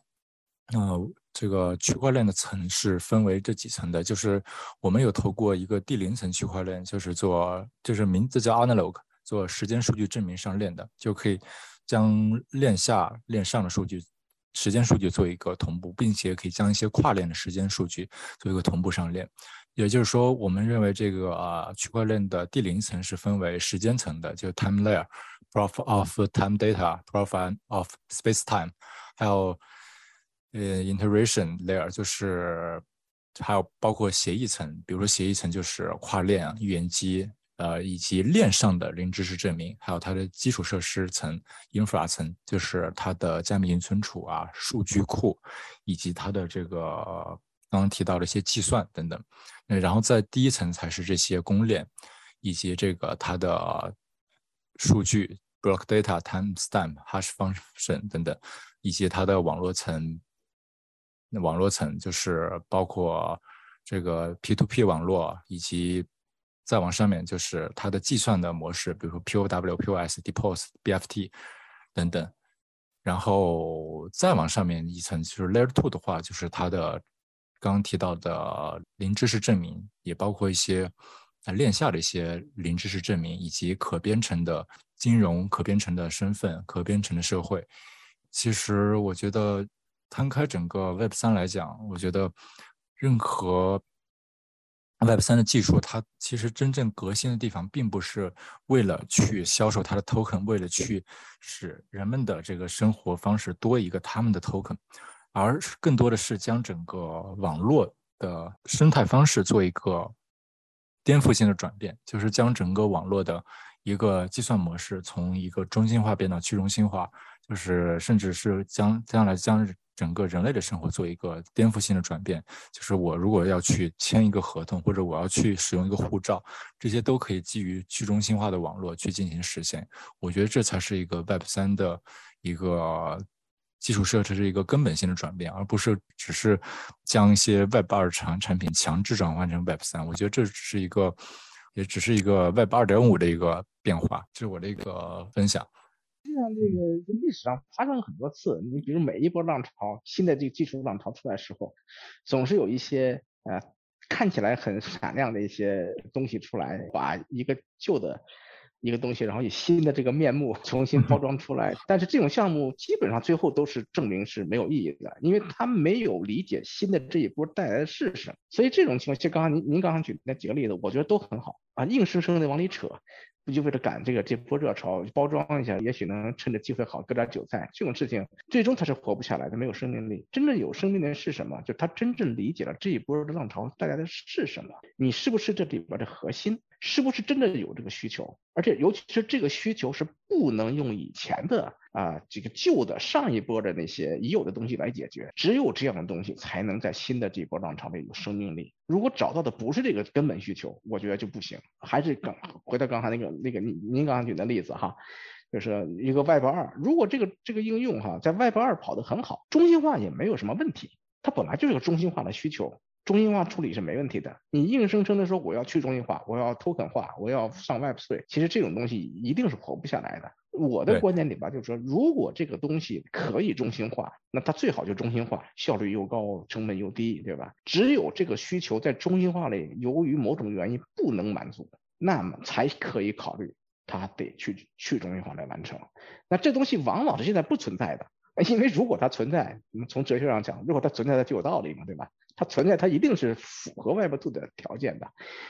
呃，这个区块链的层是分为这几层的。就是我们有透过一个第零层区块链，就是做，就是名字叫 Analog，做时间数据证明上链的，就可以将链下链上的数据。时间数据做一个同步，并且可以将一些跨链的时间数据做一个同步上链。也就是说，我们认为这个啊区块链的第零层是分为时间层的，就 time layer、proof of time data、proof of space time，还有呃 iteration layer，就是还有包括协议层，比如说协议层就是跨链预言机。呃，以及链上的零知识证明，还有它的基础设施层 （infra 层），就是它的加密云存储啊、数据库，以及它的这个刚刚提到的一些计算等等。那然后在第一层才是这些公链，以及这个它的数据 （block data、timestamp、hash function 等等），以及它的网络层。网络层就是包括这个 P2P 网络以及。再往上面就是它的计算的模式，比如说 POW、POS、DPoS、BFT 等等。然后再往上面一层就是 Layer Two 的话，就是它的刚刚提到的零知识证明，也包括一些链下的一些零知识证明，以及可编程的金融、可编程的身份、可编程的社会。其实我觉得摊开整个 Web 三来讲，我觉得任何。Web 三的技术，它其实真正革新的地方，并不是为了去销售它的 token，为了去使人们的这个生活方式多一个他们的 token，而更多的是将整个网络的生态方式做一个颠覆性的转变，就是将整个网络的一个计算模式从一个中心化变到去中心化，就是甚至是将将来将。整个人类的生活做一个颠覆性的转变，就是我如果要去签一个合同，或者我要去使用一个护照，这些都可以基于去中心化的网络去进行实现。我觉得这才是一个 Web 三的一个基础设施，是一个根本性的转变，而不是只是将一些 Web 二产产品强制转换成 Web 三。我觉得这只是一个，也只是一个 Web 二点五的一个变化。这是我的一个分享。实际上，这个历史上发生了很多次。你比如每一波浪潮，新的这个技术浪潮出来的时候，总是有一些呃看起来很闪亮的一些东西出来，把一个旧的一个东西，然后以新的这个面目 [laughs] 重新包装出来。但是这种项目基本上最后都是证明是没有意义的，因为他没有理解新的这一波带来的是什么。所以这种情况，就刚刚您您刚刚举那几个例子，我觉得都很好啊，硬生生的往里扯。不就为了赶这个这波热潮，包装一下，也许能趁着机会好割点韭菜。这种事情最终它是活不下来的，没有生命力。真正有生命的是什么？就他真正理解了这一波的浪潮带来的是什么？你是不是这里边的核心？是不是真的有这个需求？而且尤其是这个需求是不能用以前的啊这个旧的上一波的那些已有的东西来解决，只有这样的东西才能在新的这波浪潮里有生命力。如果找到的不是这个根本需求，我觉得就不行。还是刚回到刚才那个那个您您刚刚举的例子哈，就是一个 Web 二，如果这个这个应用哈在 Web 二跑得很好，中心化也没有什么问题，它本来就是个中心化的需求。中心化处理是没问题的。你硬生生的说我要去中心化，我要 token 化，我要上 Web 3，其实这种东西一定是活不下来的。我的观点里边，就是说，如果这个东西可以中心化，那它最好就中心化，效率又高，成本又低，对吧？只有这个需求在中心化里，由于某种原因不能满足，那么才可以考虑它得去去中心化来完成。那这东西往往是现在不存在的，因为如果它存在，我们从哲学上讲，如果它存在，它就有道理嘛，对吧？它存在，它一定是符合 Web Two 的条件的，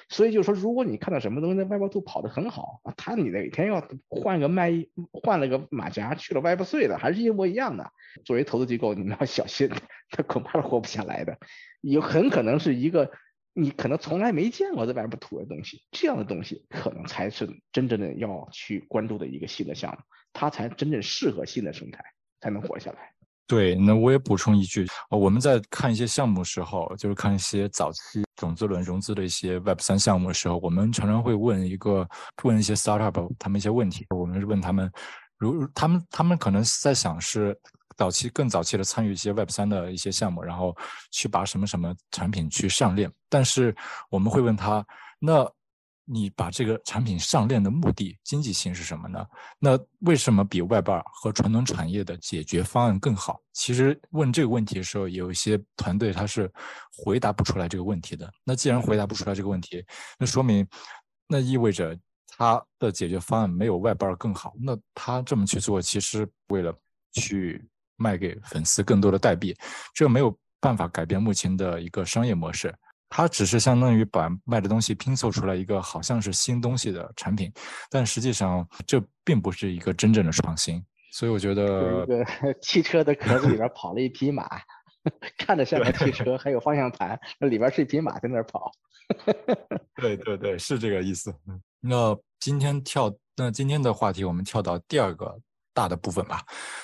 所以就是说，如果你看到什么东西在 Web Two 跑得很好啊，它你哪天要换个卖换了个马甲去了 Web3 的，还是一模一样的。作为投资机构，你们要小心，它恐怕是活不下来的。有很可能是一个你可能从来没见过在 Web Two 的东西，这样的东西可能才是真正的要去关注的一个新的项目，它才真正适合新的生态，才能活下来。对，那我也补充一句，我们在看一些项目时候，就是看一些早期种子轮融资的一些 Web 三项目的时候，我们常常会问一个问一些 startup 他们一些问题，我们是问他们，如他们他们可能在想是早期更早期的参与一些 Web 三的一些项目，然后去把什么什么产品去上链，但是我们会问他那。你把这个产品上链的目的、经济性是什么呢？那为什么比 Web 二和传统产业的解决方案更好？其实问这个问题的时候，有一些团队他是回答不出来这个问题的。那既然回答不出来这个问题，那说明那意味着他的解决方案没有 Web 二更好。那他这么去做，其实为了去卖给粉丝更多的代币，这没有办法改变目前的一个商业模式。它只是相当于把卖的东西拼凑出来一个好像是新东西的产品，但实际上这并不是一个真正的创新。所以我觉得，一个 [laughs] 汽车的壳子里边跑了一匹马，[laughs] 看着像个汽车，还有方向盘，那里边是一匹马在那儿跑。[laughs] 对对对，是这个意思。那今天跳，那今天的话题我们跳到第二个大的部分吧，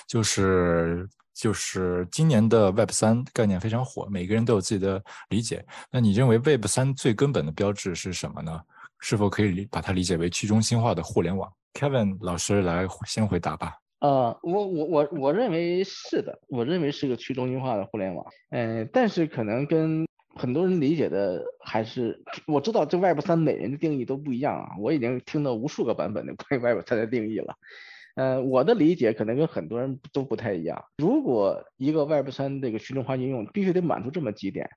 就是。就是今年的 Web 三概念非常火，每个人都有自己的理解。那你认为 Web 三最根本的标志是什么呢？是否可以把它理解为去中心化的互联网？Kevin 老师来先回答吧。呃，我我我我认为是的，我认为是个去中心化的互联网。嗯，但是可能跟很多人理解的还是，我知道这 Web 三每人的定义都不一样啊，我已经听到无数个版本的关于 Web 三的定义了。呃，我的理解可能跟很多人都不太一样。如果一个 Web 三这个去中心化应用必须得满足这么几点，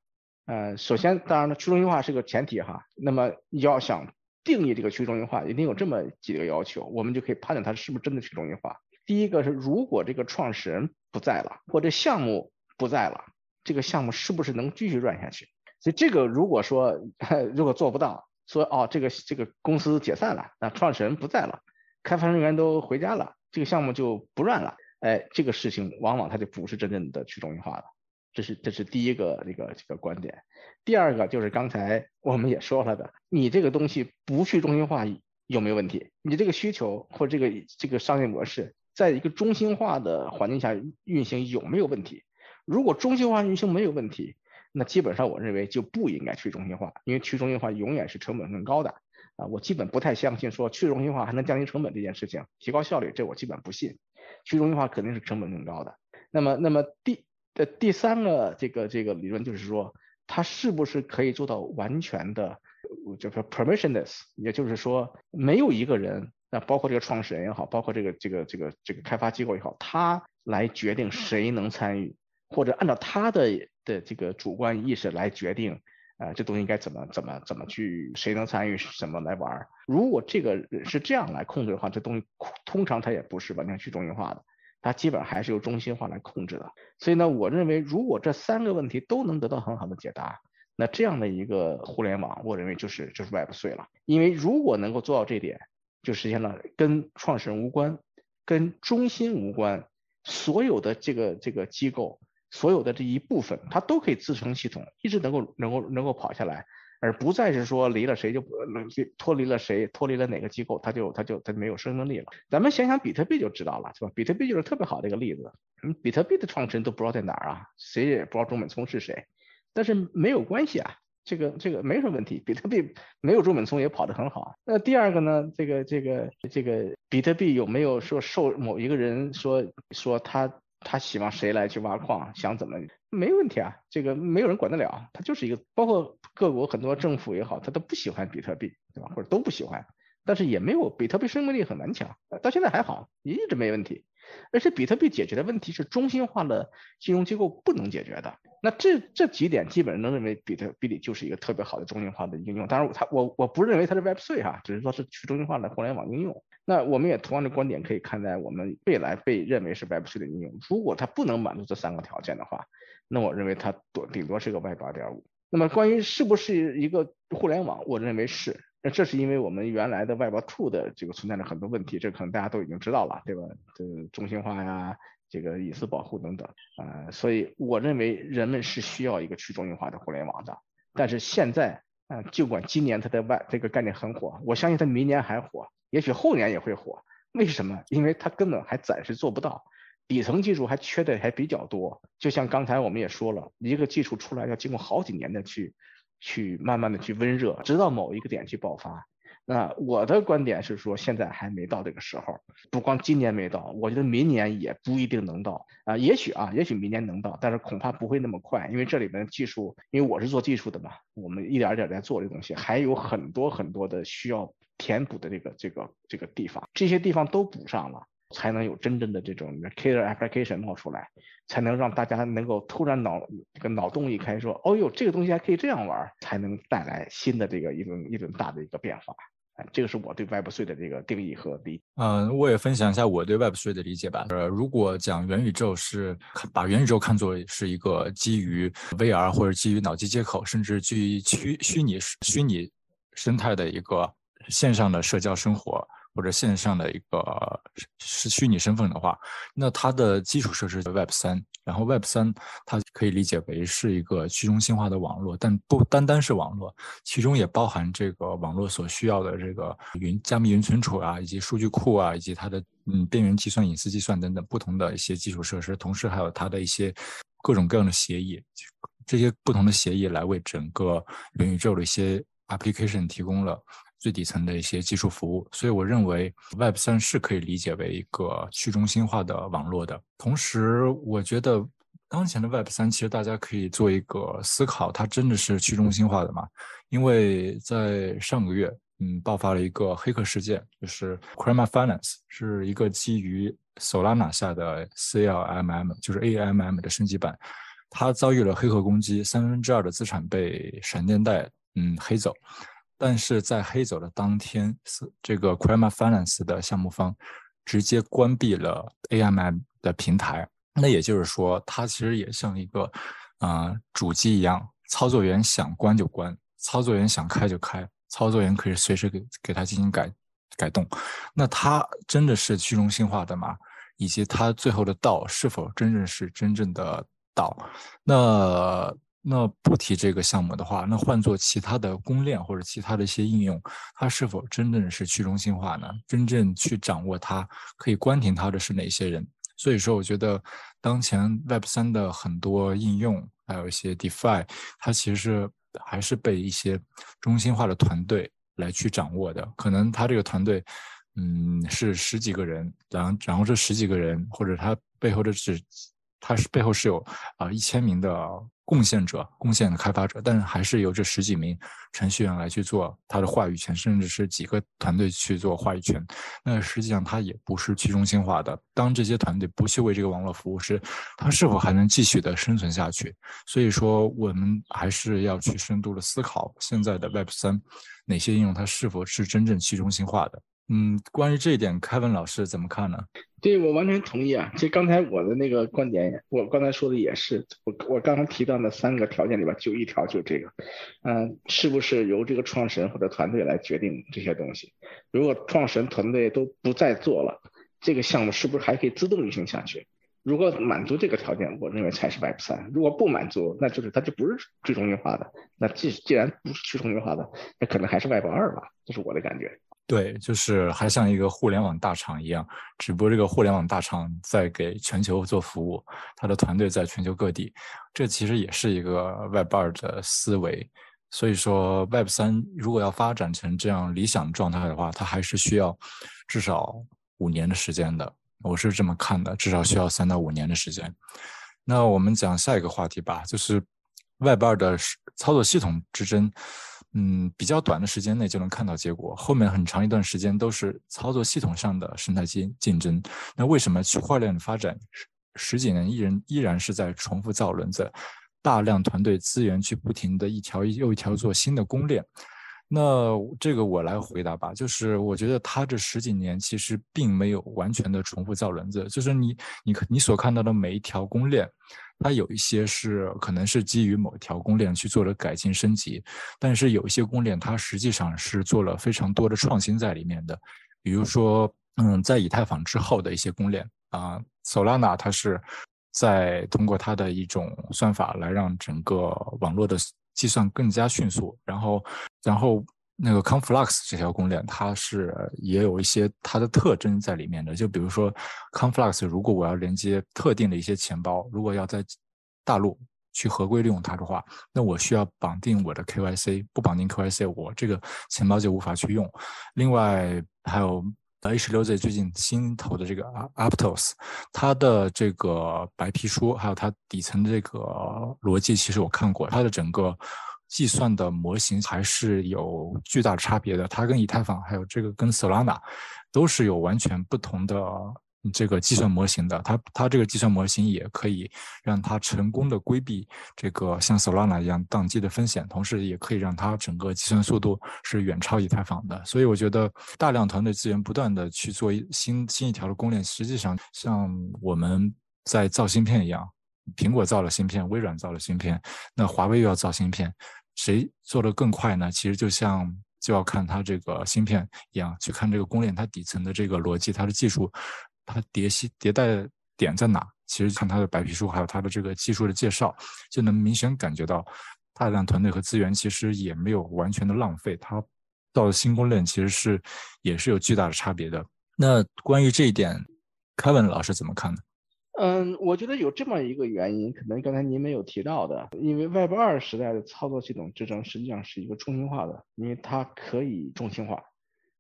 呃，首先，当然了，去中心化是个前提哈。那么要想定义这个去中心化，一定有这么几个要求，我们就可以判断它是不是真的去中心化。第一个是，如果这个创始人不在了，或者项目不在了，这个项目是不是能继续转下去？所以这个如果说 [laughs] 如果做不到，说哦，这个这个公司解散了，那创始人不在了。开发人员都回家了，这个项目就不乱了。哎，这个事情往往它就不是真正的去中心化了。这是这是第一个这个这个观点。第二个就是刚才我们也说了的，你这个东西不去中心化有没有问题？你这个需求或这个这个商业模式，在一个中心化的环境下运行有没有问题？如果中心化运行没有问题，那基本上我认为就不应该去中心化，因为去中心化永远是成本更高的。啊，我基本不太相信说去中心化还能降低成本这件事情，提高效率，这我基本不信。去中心化肯定是成本更高的。那么，那么第的第三个这个这个理论就是说，它是不是可以做到完全的，就是 permissionless，也就是说，没有一个人，那包括这个创始人也好，包括这个这个这个这个开发机构也好，他来决定谁能参与，或者按照他的的这个主观意识来决定。啊，这东西该怎么怎么怎么去，谁能参与什么来玩？如果这个是这样来控制的话，这东西通常它也不是完全去中心化的，它基本上还是由中心化来控制的。所以呢，我认为如果这三个问题都能得到很好的解答，那这样的一个互联网，我认为就是就是 Web 3了。因为如果能够做到这点，就实现了跟创始人无关，跟中心无关，所有的这个这个机构。所有的这一部分，它都可以自成系统，一直能够能够能够跑下来，而不再是说离了谁就脱离了谁，脱离了哪个机构，它就它就它没有生命力了。咱们想想比特币就知道了，是吧？比特币就是特别好的一个例子。嗯，比特币的创始人都不知道在哪儿啊，谁也不知道中本聪是谁，但是没有关系啊，这个这个没什么问题。比特币没有中本聪也跑得很好。那第二个呢？这个这个这个比特币有没有说受某一个人说说他他希望谁来去挖矿，想怎么？没问题啊，这个没有人管得了。他就是一个，包括各国很多政府也好，他都不喜欢比特币，对吧？或者都不喜欢。但是也没有比特币生命力很顽强，到现在还好，也一直没问题。而且比特币解决的问题是中心化的金融机构不能解决的。那这这几点基本上能认为比特币里就是一个特别好的中心化的应用。当然，它我我不认为它是 Web3 哈，只是说是去中心化的互联网应用。那我们也同样的观点可以看待我们未来被认为是 Web3 的应用。如果它不能满足这三个条件的话，那我认为它多顶多是个 Web 2.5。那么关于是不是一个互联网，我认为是。那这是因为我们原来的 Web Two 的这个存在着很多问题，这可能大家都已经知道了，对吧？这中心化呀，这个隐私保护等等，啊，所以我认为人们是需要一个去中心化的互联网的。但是现在，啊，尽管今年它的 Web 这个概念很火，我相信它明年还火，也许后年也会火。为什么？因为它根本还暂时做不到，底层技术还缺的还比较多。就像刚才我们也说了，一个技术出来要经过好几年的去。去慢慢的去温热，直到某一个点去爆发。那我的观点是说，现在还没到这个时候。不光今年没到，我觉得明年也不一定能到啊。也许啊，也许明年能到，但是恐怕不会那么快，因为这里面技术，因为我是做技术的嘛，我们一点一点在做这东西，还有很多很多的需要填补的这个这个这个地方，这些地方都补上了。才能有真正的这种 killer application 冒出来，才能让大家能够突然脑这个脑洞一开，说哦哟，这个东西还可以这样玩，才能带来新的这个一轮一轮大的一个变化。这个是我对 Web 3的这个定义和理。嗯，我也分享一下我对 Web 3的理解吧。呃，如果讲元宇宙是把元宇宙看作是一个基于 VR 或者基于脑机接口，甚至基于虚虚拟虚拟生态的一个线上的社交生活。或者线上的一个是虚拟身份的话，那它的基础设施 Web 三，然后 Web 三它可以理解为是一个去中心化的网络，但不单单是网络，其中也包含这个网络所需要的这个云加密云存储啊，以及数据库啊，以及它的嗯边缘计算、隐私计算等等不同的一些基础设施，同时还有它的一些各种各样的协议，这些不同的协议来为整个元宇宙的一些 application 提供了。最底层的一些技术服务，所以我认为 Web 三是可以理解为一个去中心化的网络的。同时，我觉得当前的 Web 三其实大家可以做一个思考，它真的是去中心化的吗？因为在上个月，嗯，爆发了一个黑客事件，就是 Crema Finance 是一个基于 Solana 下的 CLMM，就是 AMM 的升级版，它遭遇了黑客攻击，三分之二的资产被闪电贷嗯黑走。但是在黑走的当天，是这个 Crema Finance 的项目方直接关闭了 AMM 的平台。那也就是说，它其实也像一个啊主机一样，操作员想关就关，操作员想开就开，操作员可以随时给给它进行改改动。那它真的是去中心化的吗？以及它最后的道是否真正是真正的道？那？那不提这个项目的话，那换做其他的公链或者其他的一些应用，它是否真正是去中心化呢？真正去掌握它，可以关停它的是哪些人？所以说，我觉得当前 Web 三的很多应用，还有一些 DeFi，它其实还是被一些中心化的团队来去掌握的。可能他这个团队，嗯，是十几个人，然后然后这十几个人或者他背后的是，他是背后是有啊一千名的。贡献者、贡献的开发者，但是还是由这十几名程序员来去做他的话语权，甚至是几个团队去做话语权。那实际上它也不是去中心化的。当这些团队不去为这个网络服务时，它是否还能继续的生存下去？所以说，我们还是要去深度的思考现在的 Web 三哪些应用它是否是真正去中心化的。嗯，关于这一点，凯文老师怎么看呢？对我完全同意啊！其实刚才我的那个观点，我刚才说的也是，我我刚才提到的三个条件里边，就一条就这个，嗯，是不是由这个创始人或者团队来决定这些东西？如果创始人团队都不再做了，这个项目是不是还可以自动运行下去？如果满足这个条件，我认为才是 Web 三；如果不满足，那就是它就不是去中心化的。那既既然不是去中心化的，那可能还是 Web 二吧，这是我的感觉。对，就是还像一个互联网大厂一样，只不过这个互联网大厂在给全球做服务，它的团队在全球各地，这其实也是一个 Web 二的思维。所以说，Web 三如果要发展成这样理想状态的话，它还是需要至少五年的时间的。我是这么看的，至少需要三到五年的时间。那我们讲下一个话题吧，就是 Web 二的操作系统之争。嗯，比较短的时间内就能看到结果，后面很长一段时间都是操作系统上的生态竞竞争。那为什么区块链发展十几年依然依然是在重复造轮子？大量团队资源去不停的一条又一条做新的公链，那这个我来回答吧。就是我觉得他这十几年其实并没有完全的重复造轮子，就是你你你所看到的每一条公链，它有一些是可能是基于某条公链去做了改进升级，但是有一些公链它实际上是做了非常多的创新在里面的。比如说，嗯，在以太坊之后的一些公链啊，Solana 它是。在通过它的一种算法来让整个网络的计算更加迅速，然后，然后那个 Conflux 这条公链它是也有一些它的特征在里面的，就比如说 Conflux，如果我要连接特定的一些钱包，如果要在大陆去合规利用它的话，那我需要绑定我的 KYC，不绑定 KYC，我这个钱包就无法去用。另外还有。H6Z 最近新投的这个 Aptos，它的这个白皮书还有它底层的这个逻辑，其实我看过，它的整个计算的模型还是有巨大差别的。它跟以太坊还有这个跟 Solana 都是有完全不同的。这个计算模型的，它它这个计算模型也可以让它成功的规避这个像 Solana 一样宕机的风险，同时也可以让它整个计算速度是远超以太坊的。所以我觉得大量团队资源不断的去做新新一条的公链，实际上像我们在造芯片一样，苹果造了芯片，微软造了芯片，那华为又要造芯片，谁做的更快呢？其实就像。就要看它这个芯片一样，去看这个公链它底层的这个逻辑，它的技术，它迭新迭代点在哪？其实看它的白皮书，还有它的这个技术的介绍，就能明显感觉到大量团队和资源其实也没有完全的浪费。它到新公链其实是也是有巨大的差别的。那关于这一点凯文老师怎么看呢？嗯，我觉得有这么一个原因，可能刚才您没有提到的，因为 Web 二时代的操作系统支撑实际上是一个中心化的，因为它可以中心化。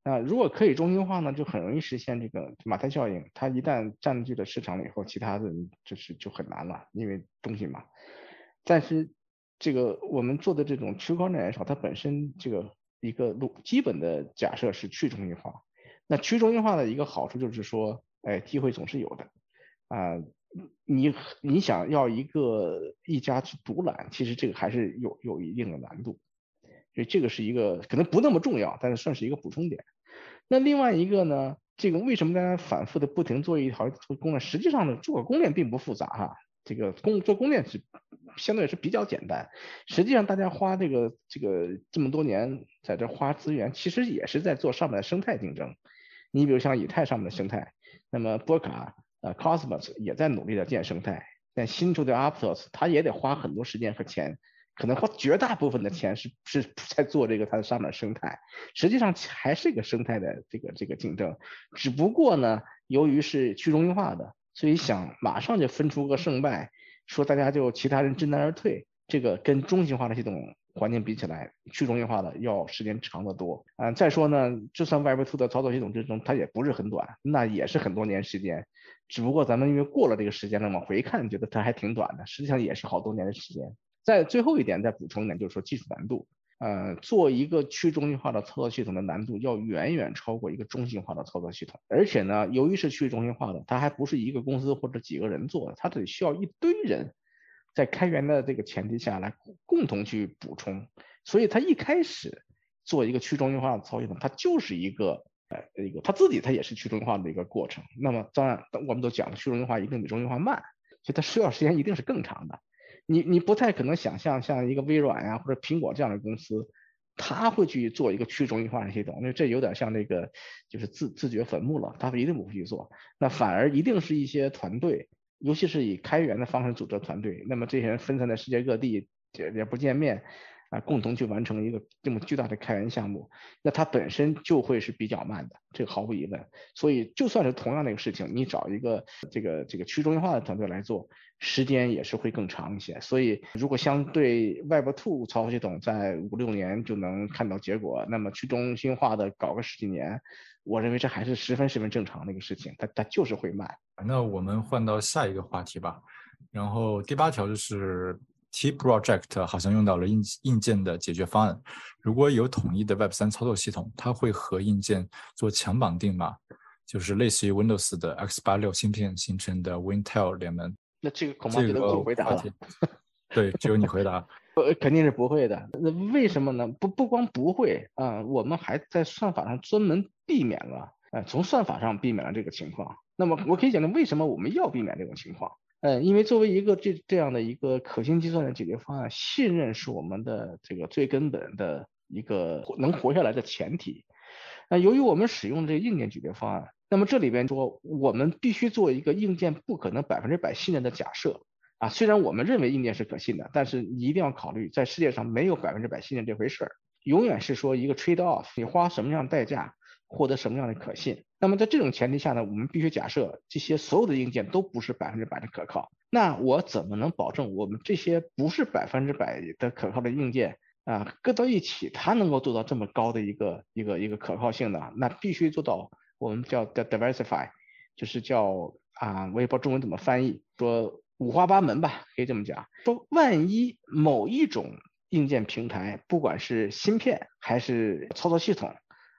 那如果可以中心化呢，就很容易实现这个马太效应。它一旦占据了市场了以后，其他的就是就很难了，因为中心嘛。但是这个我们做的这种区块链也好，它本身这个一个路基本的假设是去中心化。那去中心化的一个好处就是说，哎，机会总是有的。啊，你你想要一个一家去独揽，其实这个还是有有一定的难度，所以这个是一个可能不那么重要，但是算是一个补充点。那另外一个呢，这个为什么大家反复的不停做一条做公链？实际上呢，做公链并不复杂哈，这个公做公链是相对是比较简单。实际上大家花这个这个这么多年在这花资源，其实也是在做上面的生态竞争。你比如像以太上面的生态，那么波卡。呃，Cosmos 也在努力的建生态，但新出的 Aptos 它也得花很多时间和钱，可能花绝大部分的钱是是在做这个它的上面生态，实际上还是一个生态的这个这个竞争，只不过呢，由于是去中心化的，所以想马上就分出个胜败，说大家就其他人知难而退，这个跟中心化的系统环境比起来，去中心化的要时间长得多。嗯，再说呢，就算 Web2 的操作系统之中，它也不是很短，那也是很多年时间。只不过咱们因为过了这个时间了，往回看觉得它还挺短的，实际上也是好多年的时间。在最后一点再补充一点，就是说技术难度，呃，做一个去中心化的操作系统的难度要远远超过一个中心化的操作系统。而且呢，由于是去中心化的，它还不是一个公司或者几个人做的，它得需要一堆人在开源的这个前提下来共同去补充。所以它一开始做一个去中心化的操作系统，它就是一个。呃，一个他自己他也是去中心化的一个过程。那么当然，我们都讲了，去中心化一定比中心化慢，所以它需要时间一定是更长的。你你不太可能想象像一个微软呀或者苹果这样的公司，他会去做一个去中心化的系统，因为这有点像那个就是自自掘坟墓了，他一定不会去做。那反而一定是一些团队，尤其是以开源的方式组织团队，那么这些人分散在世界各地也也不见面。啊，共同去完成一个这么巨大的开源项目，那它本身就会是比较慢的，这个毫无疑问。所以就算是同样的一个事情，你找一个这个这个去中心化的团队来做，时间也是会更长一些。所以如果相对 Web Two 操作系统在五六年就能看到结果，那么去中心化的搞个十几年，我认为这还是十分十分正常的一个事情，它它就是会慢。那我们换到下一个话题吧。然后第八条就是。T project 好像用到了硬硬件的解决方案。如果有统一的 Web 三操作系统，它会和硬件做强绑定吗？就是类似于 Windows 的 X 八六芯片形成的 Wintel 联盟。那这个恐怕只能我回答了。对，只有你回答。[laughs] 呃，肯定是不会的。那为什么呢？不不光不会啊，我们还在算法上专门避免了，呃，从算法上避免了这个情况。那么我可以讲讲为什么我们要避免这种情况。呃，因为作为一个这这样的一个可信计算的解决方案，信任是我们的这个最根本的一个能活下来的前提。那由于我们使用这个硬件解决方案，那么这里边说我们必须做一个硬件不可能百分之百信任的假设啊。虽然我们认为硬件是可信的，但是你一定要考虑，在世界上没有百分之百信任这回事儿，永远是说一个 trade off，你花什么样代价。获得什么样的可信？那么在这种前提下呢，我们必须假设这些所有的硬件都不是百分之百的可靠。那我怎么能保证我们这些不是百分之百的可靠的硬件啊，搁到一起它能够做到这么高的一个一个一个可靠性呢？那必须做到我们叫叫 diversify，就是叫啊，我也不知道中文怎么翻译，说五花八门吧，可以这么讲。说万一某一种硬件平台，不管是芯片还是操作系统，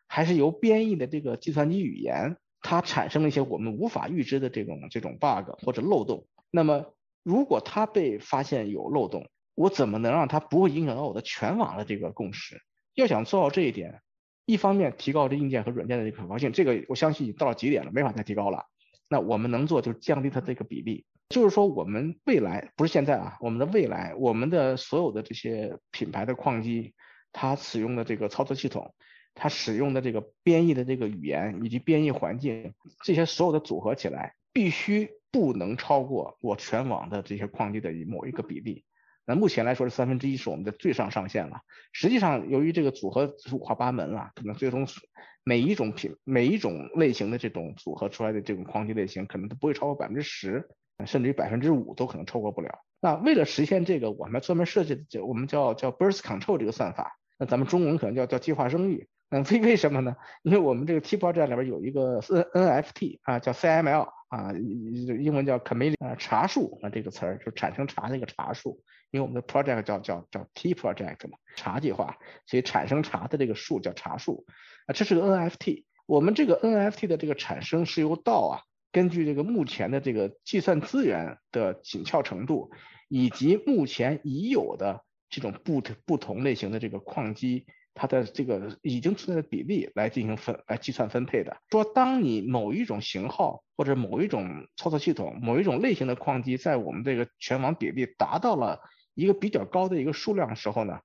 还是由编译的这个计算机语言，它产生了一些我们无法预知的这种这种 bug 或者漏洞。那么，如果它被发现有漏洞，我怎么能让它不会影响到我的全网的这个共识？要想做到这一点，一方面提高这硬件和软件的可靠性，这个我相信已经到了极点了，没法再提高了。那我们能做就是降低它这个比例，就是说我们未来不是现在啊，我们的未来，我们的所有的这些品牌的矿机，它使用的这个操作系统。它使用的这个编译的这个语言以及编译环境，这些所有的组合起来，必须不能超过我全网的这些矿机的某一个比例。那目前来说是三分之一是我们的最上上限了。实际上，由于这个组合五花八门啊，可能最终每一种品、每一种类型的这种组合出来的这种矿机类型，可能都不会超过百分之十，甚至于百分之五都可能超过不了。那为了实现这个，我们专门设计的叫我们叫叫 burst control 这个算法，那咱们中文可能叫叫计划生育。嗯，为为什么呢？因为我们这个 T project 里边有一个 N NFT 啊，叫 CML 啊，英文叫 Chameleon 啊，茶树啊这个词儿就产生茶的一个茶树。因为我们的 project 叫叫叫 T project 嘛，茶计划，所以产生茶的这个树叫茶树啊，这是个 NFT。我们这个 NFT 的这个产生是由道啊，根据这个目前的这个计算资源的紧俏程度，以及目前已有的这种不不同类型的这个矿机。它的这个已经存在的比例来进行分来计算分配的。说当你某一种型号或者某一种操作系统、某一种类型的矿机在我们这个全网比例达到了一个比较高的一个数量的时候呢，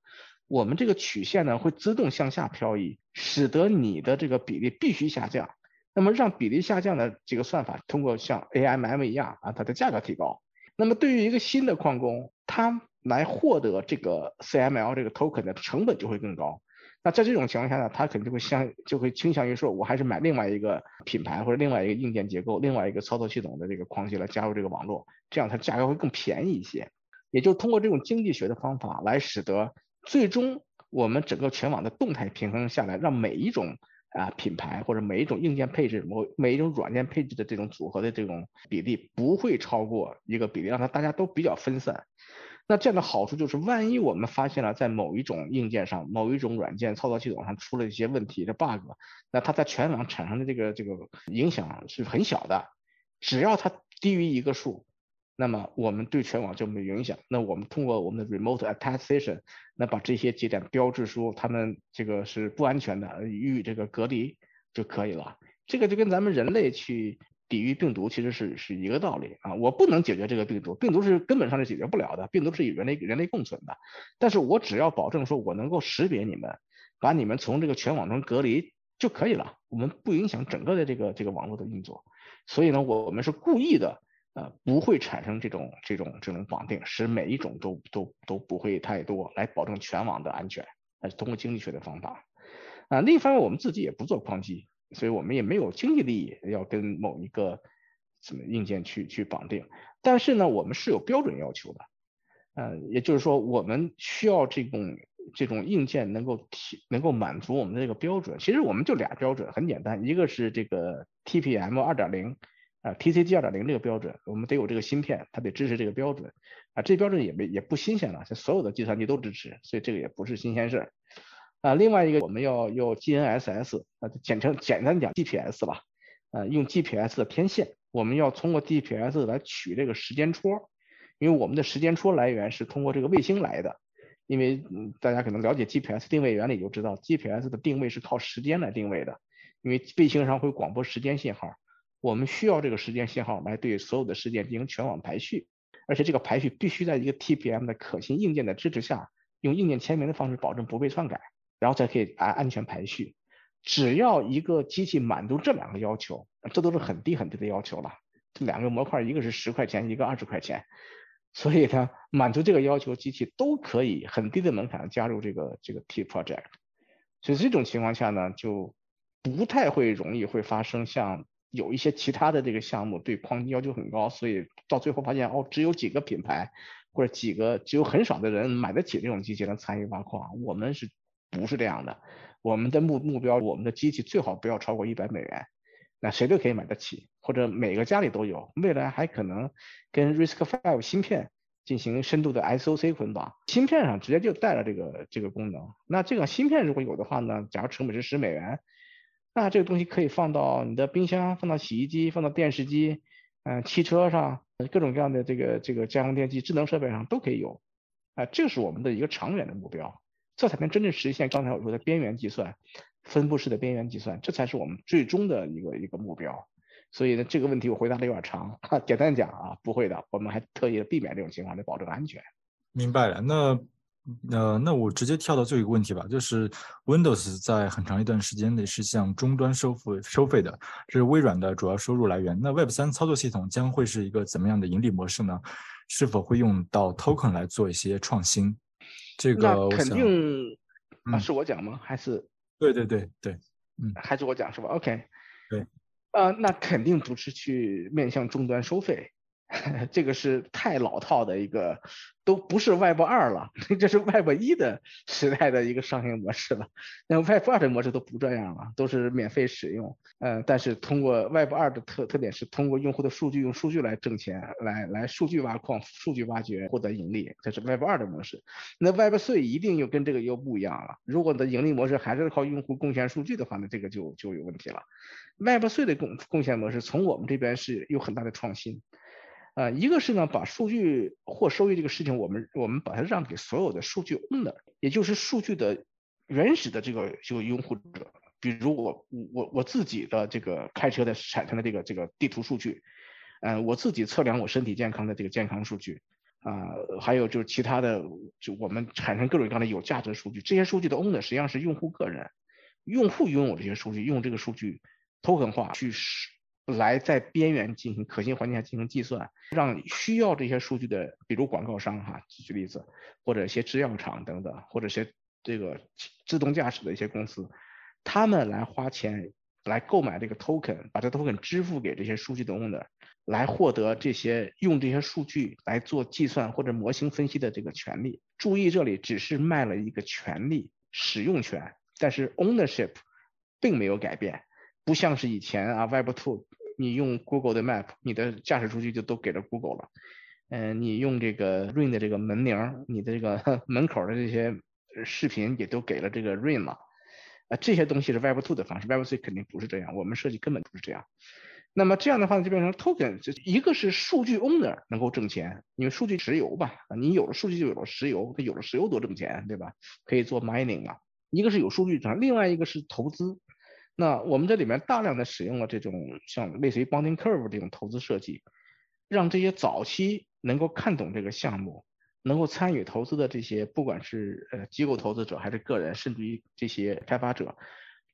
我们这个曲线呢会自动向下漂移，使得你的这个比例必须下降。那么让比例下降的这个算法通过像 AMM 一样啊，它的价格提高。那么对于一个新的矿工，他来获得这个 CML 这个 token 的成本就会更高。那在这种情况下呢，他肯定会相就会倾向于说，我还是买另外一个品牌或者另外一个硬件结构、另外一个操作系统的这个框架来加入这个网络，这样它价格会更便宜一些。也就通过这种经济学的方法来使得最终我们整个全网的动态平衡下来，让每一种啊品牌或者每一种硬件配置、某每一种软件配置的这种组合的这种比例不会超过一个比例，让它大家都比较分散。那这样的好处就是，万一我们发现了在某一种硬件上、某一种软件操作系统上出了一些问题的 bug，那它在全网产生的这个这个影响是很小的，只要它低于一个数，那么我们对全网就没影响。那我们通过我们的 remote attestation，那把这些节点标志出它们这个是不安全的，予以这个隔离就可以了。这个就跟咱们人类去。抵御病毒其实是是一个道理啊，我不能解决这个病毒，病毒是根本上是解决不了的，病毒是与人类人类共存的，但是我只要保证说我能够识别你们，把你们从这个全网中隔离就可以了，我们不影响整个的这个这个网络的运作，所以呢，我们是故意的呃，不会产生这种这种这种绑定，使每一种都都都不会太多，来保证全网的安全。呃，通过经济学的方法。啊，另一方面我们自己也不做矿机，所以我们也没有经济利益要跟某一个什么硬件去去绑定。但是呢，我们是有标准要求的。呃，也就是说，我们需要这种这种硬件能够提能够满足我们的这个标准。其实我们就俩标准，很简单，一个是这个 TPM 二点零。啊，TCG 二点零这个标准，我们得有这个芯片，它得支持这个标准。啊，这标准也没也不新鲜了，所有的计算机都支持，所以这个也不是新鲜事儿。啊，另外一个我们要用 GNSS，啊，简称简单讲 GPS 吧。啊，用 GPS 的天线，我们要通过 GPS 来取这个时间戳，因为我们的时间戳来源是通过这个卫星来的。因为大家可能了解 GPS 定位原理就知道，GPS 的定位是靠时间来定位的，因为卫星上会广播时间信号。我们需要这个时间信号来对所有的事件进行全网排序，而且这个排序必须在一个 TPM 的可信硬件的支持下，用硬件签名的方式保证不被篡改，然后才可以安安全排序。只要一个机器满足这两个要求，这都是很低很低的要求了。这两个模块一个是十块钱，一个二十块钱，所以呢，满足这个要求，机器都可以很低的门槛加入这个这个 T project。所以这种情况下呢，就不太会容易会发生像。有一些其他的这个项目对矿机要求很高，所以到最后发现哦，只有几个品牌或者几个只有很少的人买得起这种机器来参与挖矿。我们是不是这样的？我们的目目标，我们的机器最好不要超过一百美元，那谁都可以买得起，或者每个家里都有。未来还可能跟 RISC-V 芯片进行深度的 SOC 捆绑，芯片上直接就带了这个这个功能。那这个芯片如果有的话呢，假如成本是十美元。那这个东西可以放到你的冰箱，放到洗衣机，放到电视机，嗯，汽车上，各种各样的这个这个家用电器、智能设备上都可以有，啊，这是我们的一个长远的目标，这才能真正实现刚才我说的边缘计算、分布式的边缘计算，这才是我们最终的一个一个目标。所以呢，这个问题我回答的有点长，[laughs] 简单讲啊，不会的，我们还特意避免这种情况来保证安全。明白了，那。呃，那我直接跳到最后一个问题吧，就是 Windows 在很长一段时间内是向终端收付收费的，这是微软的主要收入来源。那 Web 三操作系统将会是一个怎么样的盈利模式呢？是否会用到 Token 来做一些创新？这个肯定啊，是我讲吗？还是对对对对，嗯，还是我讲是吧？OK，对，呃，那肯定不是去面向终端收费。[laughs] 这个是太老套的一个，都不是 Web 二了，[laughs] 这是 Web 一的 [laughs] 时代的一个商业模式了。那 Web 二的模式都不这样了，都是免费使用。嗯，但是通过 Web 二的特特点是通过用户的数据，用数据来挣钱，来来数据挖矿、数据挖掘获得盈利，这是 Web 二的模式。那 Web 三一定又跟这个又不一样了。如果你的盈利模式还是靠用户贡献数据的话，那这个就就有问题了。Web 三的贡贡献模式从我们这边是有很大的创新。啊，一个是呢，把数据或收益这个事情，我们我们把它让给所有的数据 owner，也就是数据的原始的这个这个拥护者，比如我我我自己的这个开车的产生的这个这个地图数据，嗯，我自己测量我身体健康的这个健康数据，啊，还有就是其他的，就我们产生各种各样的有价值的数据，这些数据的 owner 实际上是用户个人，用户拥有这些数据，用这个数据 token 化去使。来在边缘进行可信环境下进行计算，让需要这些数据的，比如广告商哈，举例子，或者一些制药厂等等，或者一些这个自动驾驶的一些公司，他们来花钱来购买这个 token，把这 token 支付给这些数据的 owner，来获得这些用这些数据来做计算或者模型分析的这个权利。注意这里只是卖了一个权利使用权，但是 ownership 并没有改变，不像是以前啊 Web Two。你用 Google 的 Map，你的驾驶数据就都给了 Google 了。嗯，你用这个 Ring 的这个门铃，你的这个 [laughs] 门口的这些视频也都给了这个 Ring 了。啊，这些东西是 Web 2的方式，Web 3肯定不是这样。我们设计根本不是这样。那么这样的话，就变成 Token，就一个是数据 Owner 能够挣钱，因为数据石油吧，你有了数据就有了石油，它有了石油多挣钱，对吧？可以做 Mining 啊。一个是有数据，另外一个是投资。那我们这里面大量的使用了这种像类似于 Bonding Curve 这种投资设计，让这些早期能够看懂这个项目、能够参与投资的这些，不管是呃机构投资者还是个人，甚至于这些开发者，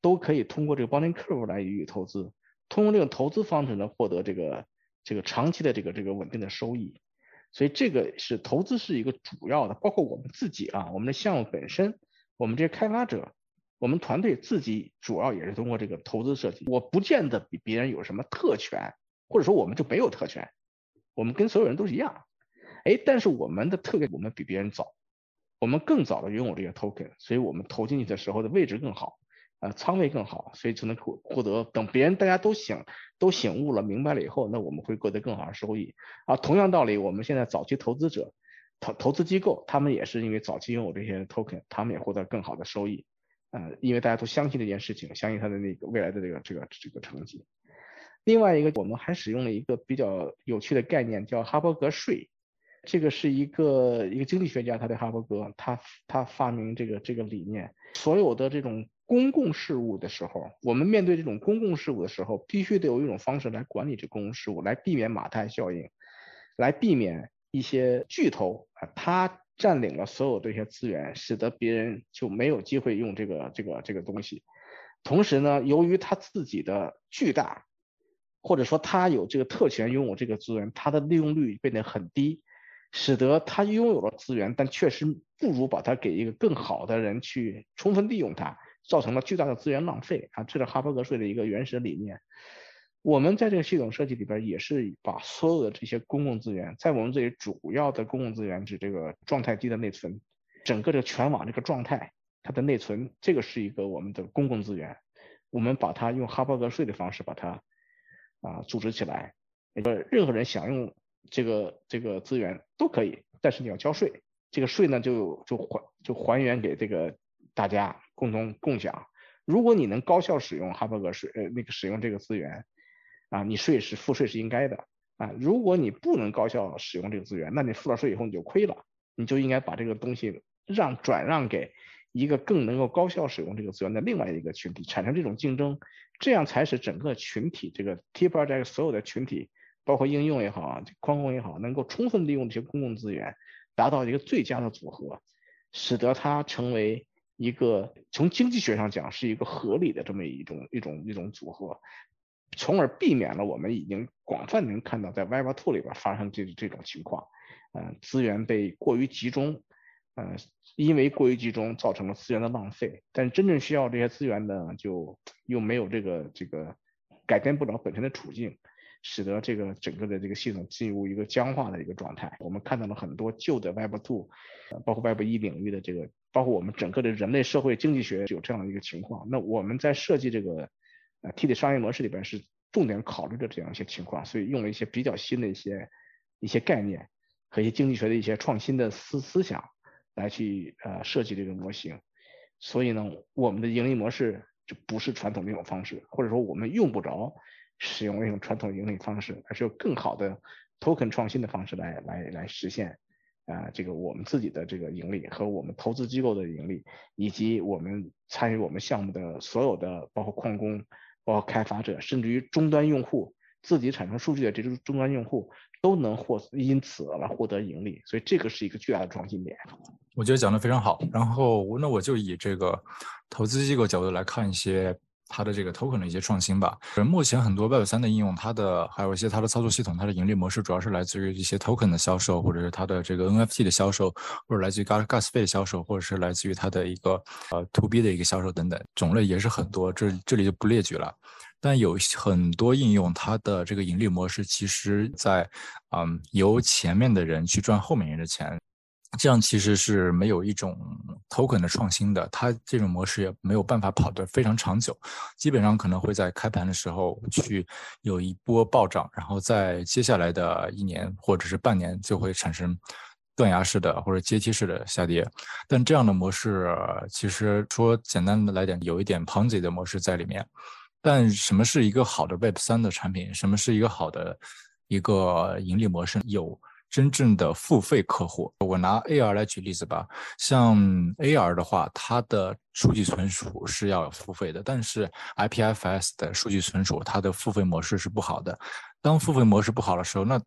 都可以通过这个 Bonding Curve 来予以投资，通过这种投资方式呢获得这个这个长期的这个这个稳定的收益。所以这个是投资是一个主要的，包括我们自己啊，我们的项目本身，我们这些开发者，我们团队自己主要也是通过这个投资设计。我不见得比别人有什么特权，或者说我们就没有特权，我们跟所有人都是一样。哎，但是我们的特点，我们比别人早，我们更早的拥有这些 token，所以我们投进去的时候的位置更好。呃，仓位更好，所以才能获获得。等别人大家都醒都醒悟了、明白了以后，那我们会获得更好的收益。啊，同样道理，我们现在早期投资者、投投资机构，他们也是因为早期拥有这些 token，他们也获得更好的收益。呃，因为大家都相信这件事情，相信他的那个未来的这个这个这个成绩。另外一个，我们还使用了一个比较有趣的概念，叫哈伯格税。这个是一个一个经济学家，他在哈伯格，他他发明这个这个理念，所有的这种。公共事务的时候，我们面对这种公共事务的时候，必须得有一种方式来管理这公共事务，来避免马太效应，来避免一些巨头啊，他占领了所有这些资源，使得别人就没有机会用这个这个这个东西。同时呢，由于他自己的巨大，或者说他有这个特权拥有这个资源，他的利用率变得很低，使得他拥有了资源，但确实不如把它给一个更好的人去充分利用它。造成了巨大的资源浪费啊！这是哈伯格税的一个原始理念。我们在这个系统设计里边也是把所有的这些公共资源，在我们这里主要的公共资源指这个状态低的内存，整个这个全网这个状态它的内存，这个是一个我们的公共资源。我们把它用哈伯格税的方式把它啊组织起来，呃，任何人想用这个这个资源都可以，但是你要交税。这个税呢就就还就还原给这个大家。共同共享。如果你能高效使用哈伯格税，呃，那个使用这个资源，啊，你税是付税是应该的啊。如果你不能高效使用这个资源，那你付了税以后你就亏了，你就应该把这个东西让转让给一个更能够高效使用这个资源的另外一个群体，产生这种竞争，这样才使整个群体这个 T project 所有的群体，包括应用也好啊，矿工也好，能够充分利用这些公共资源，达到一个最佳的组合，使得它成为。一个从经济学上讲是一个合理的这么一种一种一种组合，从而避免了我们已经广泛能看到在 Web Two 里边发生这这种情况，嗯，资源被过于集中，嗯，因为过于集中造成了资源的浪费，但真正需要这些资源的就又没有这个这个改变不了本身的处境，使得这个整个的这个系统进入一个僵化的一个状态。我们看到了很多旧的 Web Two，包括 Web 一领域的这个。包括我们整个的人类社会经济学有这样的一个情况，那我们在设计这个呃 T 的商业模式里边是重点考虑的这样一些情况，所以用了一些比较新的一些一些概念和一些经济学的一些创新的思思想来去呃设计这个模型。所以呢，我们的盈利模式就不是传统那种方式，或者说我们用不着使用那种传统盈利方式，而是有更好的 token 创新的方式来来来实现。啊，这个我们自己的这个盈利和我们投资机构的盈利，以及我们参与我们项目的所有的，包括矿工、包括开发者，甚至于终端用户自己产生数据的这种终端用户，都能获因此来获得盈利。所以这个是一个巨大的创新点。我觉得讲的非常好。然后那我就以这个投资机构角度来看一些。它的这个 token 的一些创新吧。目前很多 Web 三的应用，它的还有一些它的操作系统，它的盈利模式主要是来自于一些 token 的销售，或者是它的这个 NFT 的销售，或者来自于 gas gas 费的销售，或者是来自于它的一个呃 to B 的一个销售等等，种类也是很多。这这里就不列举了。但有很多应用，它的这个盈利模式，其实在嗯由前面的人去赚后面人的钱。这样其实是没有一种 token 的创新的，它这种模式也没有办法跑得非常长久，基本上可能会在开盘的时候去有一波暴涨，然后在接下来的一年或者是半年就会产生断崖式的或者阶梯式的下跌。但这样的模式其实说简单的来点，有一点 Ponzi 的模式在里面。但什么是一个好的 Web 三的产品？什么是一个好的一个盈利模式？有。真正的付费客户，我拿 AR 来举例子吧。像 AR 的话，它的数据存储是要付费的，但是 IPFS 的数据存储，它的付费模式是不好的。当付费模式不好的时候，那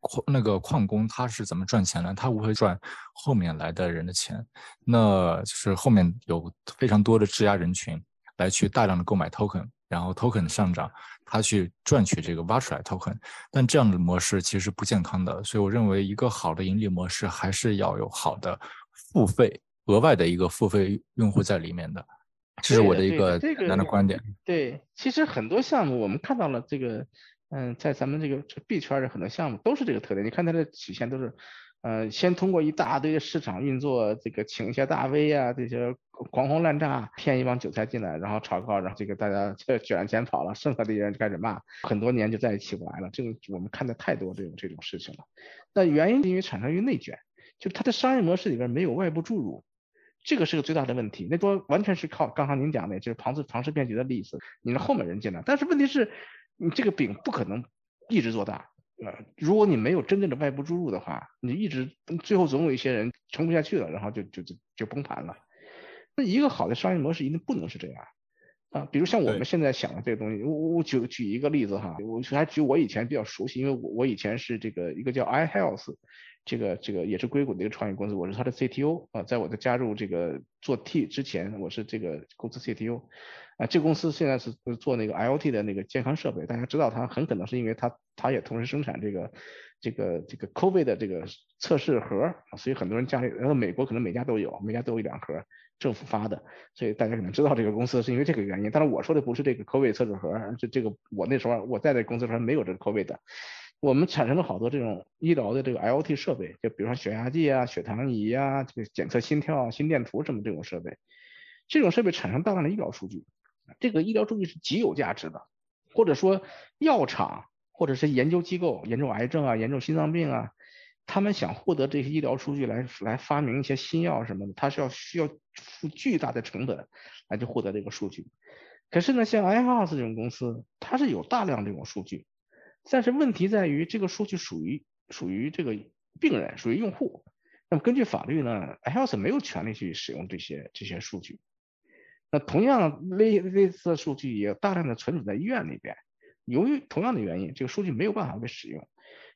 矿那个矿工他是怎么赚钱呢？他不会赚后面来的人的钱，那就是后面有非常多的质押人群来去大量的购买 token。然后 token 上涨，他去赚取这个挖出来 token，但这样的模式其实不健康的，所以我认为一个好的盈利模式还是要有好的付费额外的一个付费用户在里面的，[laughs] 这是我的一个简单的观点。对，其实很多项目我们看到了这个，嗯，在咱们这个这币圈的很多项目都是这个特点，你看它的曲线都是。呃，先通过一大堆的市场运作，这个请一些大 V 啊，这些狂轰滥炸，骗一帮韭菜进来，然后炒高，然后这个大家这卷钱跑了，剩下的人就开始骂，很多年就再也起不来了。这个我们看的太多这种这种事情了。那原因因为产生于内卷，就它的商业模式里边没有外部注入，这个是个最大的问题。那说完全是靠刚刚您讲的，就是庞氏庞氏骗局的例子，你让后面人进来，但是问题是，你这个饼不可能一直做大。呃，如果你没有真正的外部注入的话，你一直最后总有一些人撑不下去了，然后就就就就崩盘了。那一个好的商业模式一定不能是这样啊。比如像我们现在想的这个东西，我我举举一个例子哈，我还举我以前比较熟悉，因为我我以前是这个一个叫 iHealth，这个这个也是硅谷的一个创业公司，我是它的 CTO 啊，在我的加入这个做 T 之前，我是这个公司 CTO。啊，这公司现在是做那个 IoT 的那个健康设备，大家知道它很可能是因为它它也同时生产这个这个这个 COVID 的这个测试盒，所以很多人家里，然后美国可能每家都有，每家都有一两盒，政府发的，所以大家可能知道这个公司是因为这个原因。但是我说的不是这个 COVID 测试盒，这这个我那时候我在这公司时候没有这个 COVID 的，我们产生了好多这种医疗的这个 IoT 设备，就比如说血压计啊、血糖仪啊、这个检测心跳、心电图什么这种设备，这种设备产生大量的医疗数据。这个医疗数据是极有价值的，或者说药厂或者是研究机构研究癌症啊、研究心脏病啊，他们想获得这些医疗数据来来发明一些新药什么的，他是要需要付巨大的成本来去获得这个数据。可是呢，像 iHealth 这种公司，它是有大量这种数据，但是问题在于这个数据属于属于这个病人，属于用户。那么根据法律呢，iHealth 没有权利去使用这些这些数据。那同样类类似的数据也大量的存储在医院里边，由于同样的原因，这个数据没有办法被使用，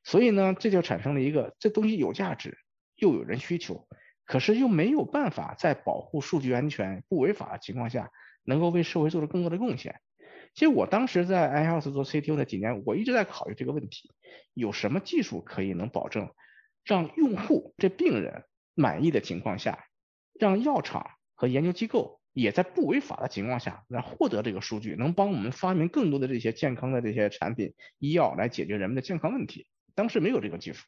所以呢，这就产生了一个这东西有价值，又有人需求，可是又没有办法在保护数据安全、不违法的情况下，能够为社会做出更多的贡献。其实我当时在 iHealth 做 CTO 那几年，我一直在考虑这个问题，有什么技术可以能保证让用户这病人满意的情况下，让药厂和研究机构。也在不违法的情况下来获得这个数据，能帮我们发明更多的这些健康的这些产品、医药来解决人们的健康问题。当时没有这个技术，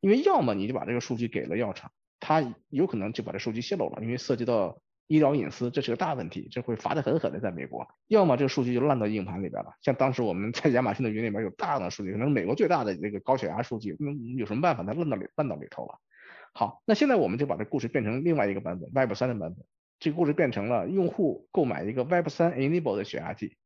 因为要么你就把这个数据给了药厂，他有可能就把这数据泄露了，因为涉及到医疗隐私，这是个大问题，这会罚的狠狠的，在美国。要么这个数据就烂到硬盘里边了，像当时我们在亚马逊的云里面有大量的数据，可能美国最大的那个高血压数据，那有什么办法？它烂到里烂到里头了。好，那现在我们就把这故事变成另外一个版本，Web 三的版本。这个故事变成了用户购买一个 Web 三 Enable 的血压计，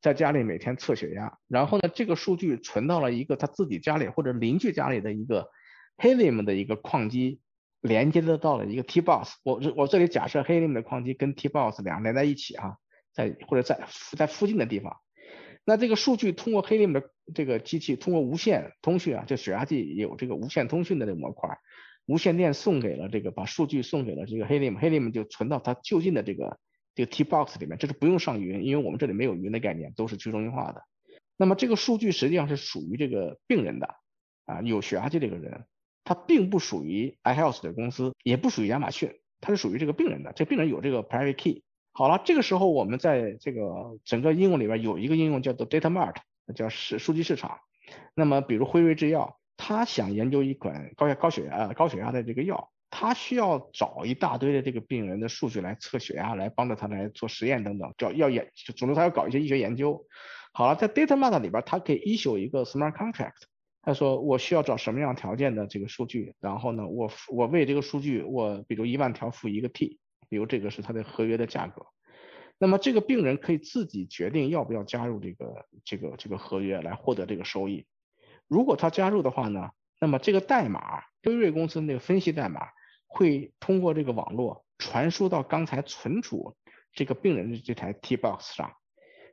在家里每天测血压，然后呢，这个数据存到了一个他自己家里或者邻居家里的一个 Helium 的一个矿机，连接的到了一个 T-Box。我我这里假设 Helium 的矿机跟 T-Box 两连在一起哈，在或者在在附近的地方，那这个数据通过 Helium 的这个机器通过无线通讯啊，这血压计有这个无线通讯的这个模块。无线电送给了这个，把数据送给了这个 Helium，Helium 就存到它就近的这个这个 T-Box 里面，这是不用上云，因为我们这里没有云的概念，都是去中心化的。那么这个数据实际上是属于这个病人的啊，有血压计这个人，他并不属于 iHealth 的公司，也不属于亚马逊，他是属于这个病人的。这病人有这个 Private Key。好了，这个时候我们在这个整个应用里边有一个应用叫做 Data Mart，叫市数据市场。那么比如辉瑞制药。他想研究一款高血高血压高血压的这个药，他需要找一大堆的这个病人的数据来测血压，来帮着他来做实验等等，找要研，总之他要搞一些医学研究。好了，在 DataMart 里边，他可以 issue 一个 Smart Contract，他说我需要找什么样条件的这个数据，然后呢，我我为这个数据，我比如一万条付一个 T，比如这个是他的合约的价格，那么这个病人可以自己决定要不要加入这个这个这个合约来获得这个收益。如果他加入的话呢，那么这个代码，辉瑞公司那个分析代码会通过这个网络传输到刚才存储这个病人的这台 T-Box 上，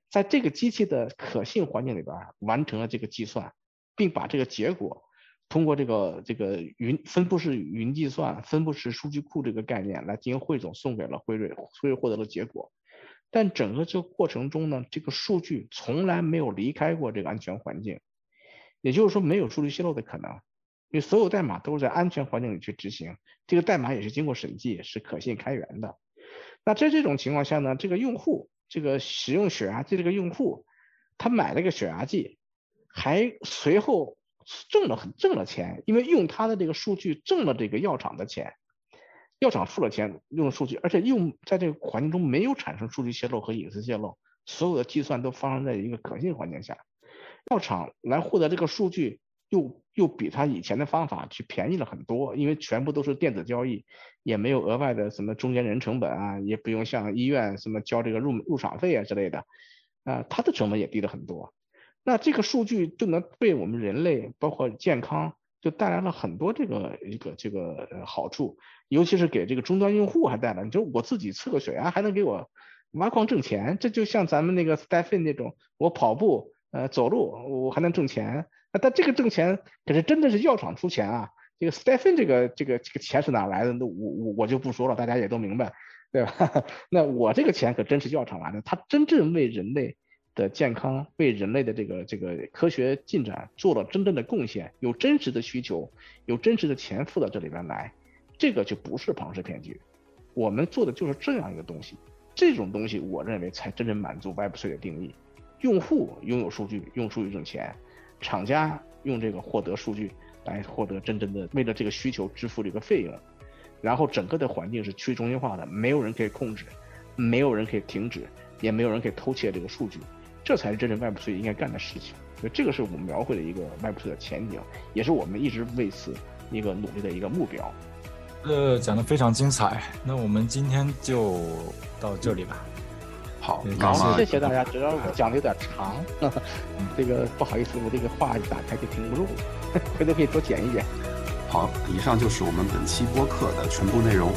在这个机器的可信环境里边完成了这个计算，并把这个结果通过这个这个云分布式云计算、分布式数据库这个概念来进行汇总，送给了辉瑞，辉瑞获得了结果。但整个这个过程中呢，这个数据从来没有离开过这个安全环境，也就是说没有数据泄露的可能，因为所有代码都是在安全环境里去执行，这个代码也是经过审计，是可信开源的。那在这种情况下呢，这个用户，这个使用血压计这个用户，他买了个血压计，还随后挣了很挣了钱，因为用他的这个数据挣了这个药厂的钱。药厂付了钱用了数据，而且用在这个环境中没有产生数据泄露和隐私泄露，所有的计算都发生在一个可信环境下。药厂来获得这个数据，又又比他以前的方法去便宜了很多，因为全部都是电子交易，也没有额外的什么中间人成本啊，也不用像医院什么交这个入入场费啊之类的，啊，它的成本也低了很多。那这个数据就能被我们人类包括健康。就带来了很多这个一个这个好处，尤其是给这个终端用户还带来，就我自己测个血压还能给我挖矿挣钱，这就像咱们那个 Stephen 那种，我跑步呃走路我还能挣钱，那但这个挣钱可是真的是药厂出钱啊，这个 Stephen 这个这个这个钱是哪来的？那我我我就不说了，大家也都明白，对吧？[laughs] 那我这个钱可真是药厂来的，他真正为人类。的健康为人类的这个这个科学进展做了真正的贡献，有真实的需求，有真实的钱付到这里边来，这个就不是庞氏骗局。我们做的就是这样一个东西，这种东西我认为才真正满足 Web3 的定义。用户拥有数据，用数据挣钱；厂家用这个获得数据来获得真正的为了这个需求支付这个费用。然后整个的环境是去中心化的，没有人可以控制，没有人可以停止，也没有人可以偷窃这个数据。这才是真正 Web3 应该干的事情，所以这个是我们描绘的一个 Web3 的前景，也是我们一直为此一个努力的一个目标。呃，讲的非常精彩，那我们今天就到这里吧。好，好，谢谢大家。主要我讲的有点长，[laughs] 这个不好意思，我这个话一打开就停不住了，[laughs] 回头可以多剪一剪。好，以上就是我们本期播客的全部内容。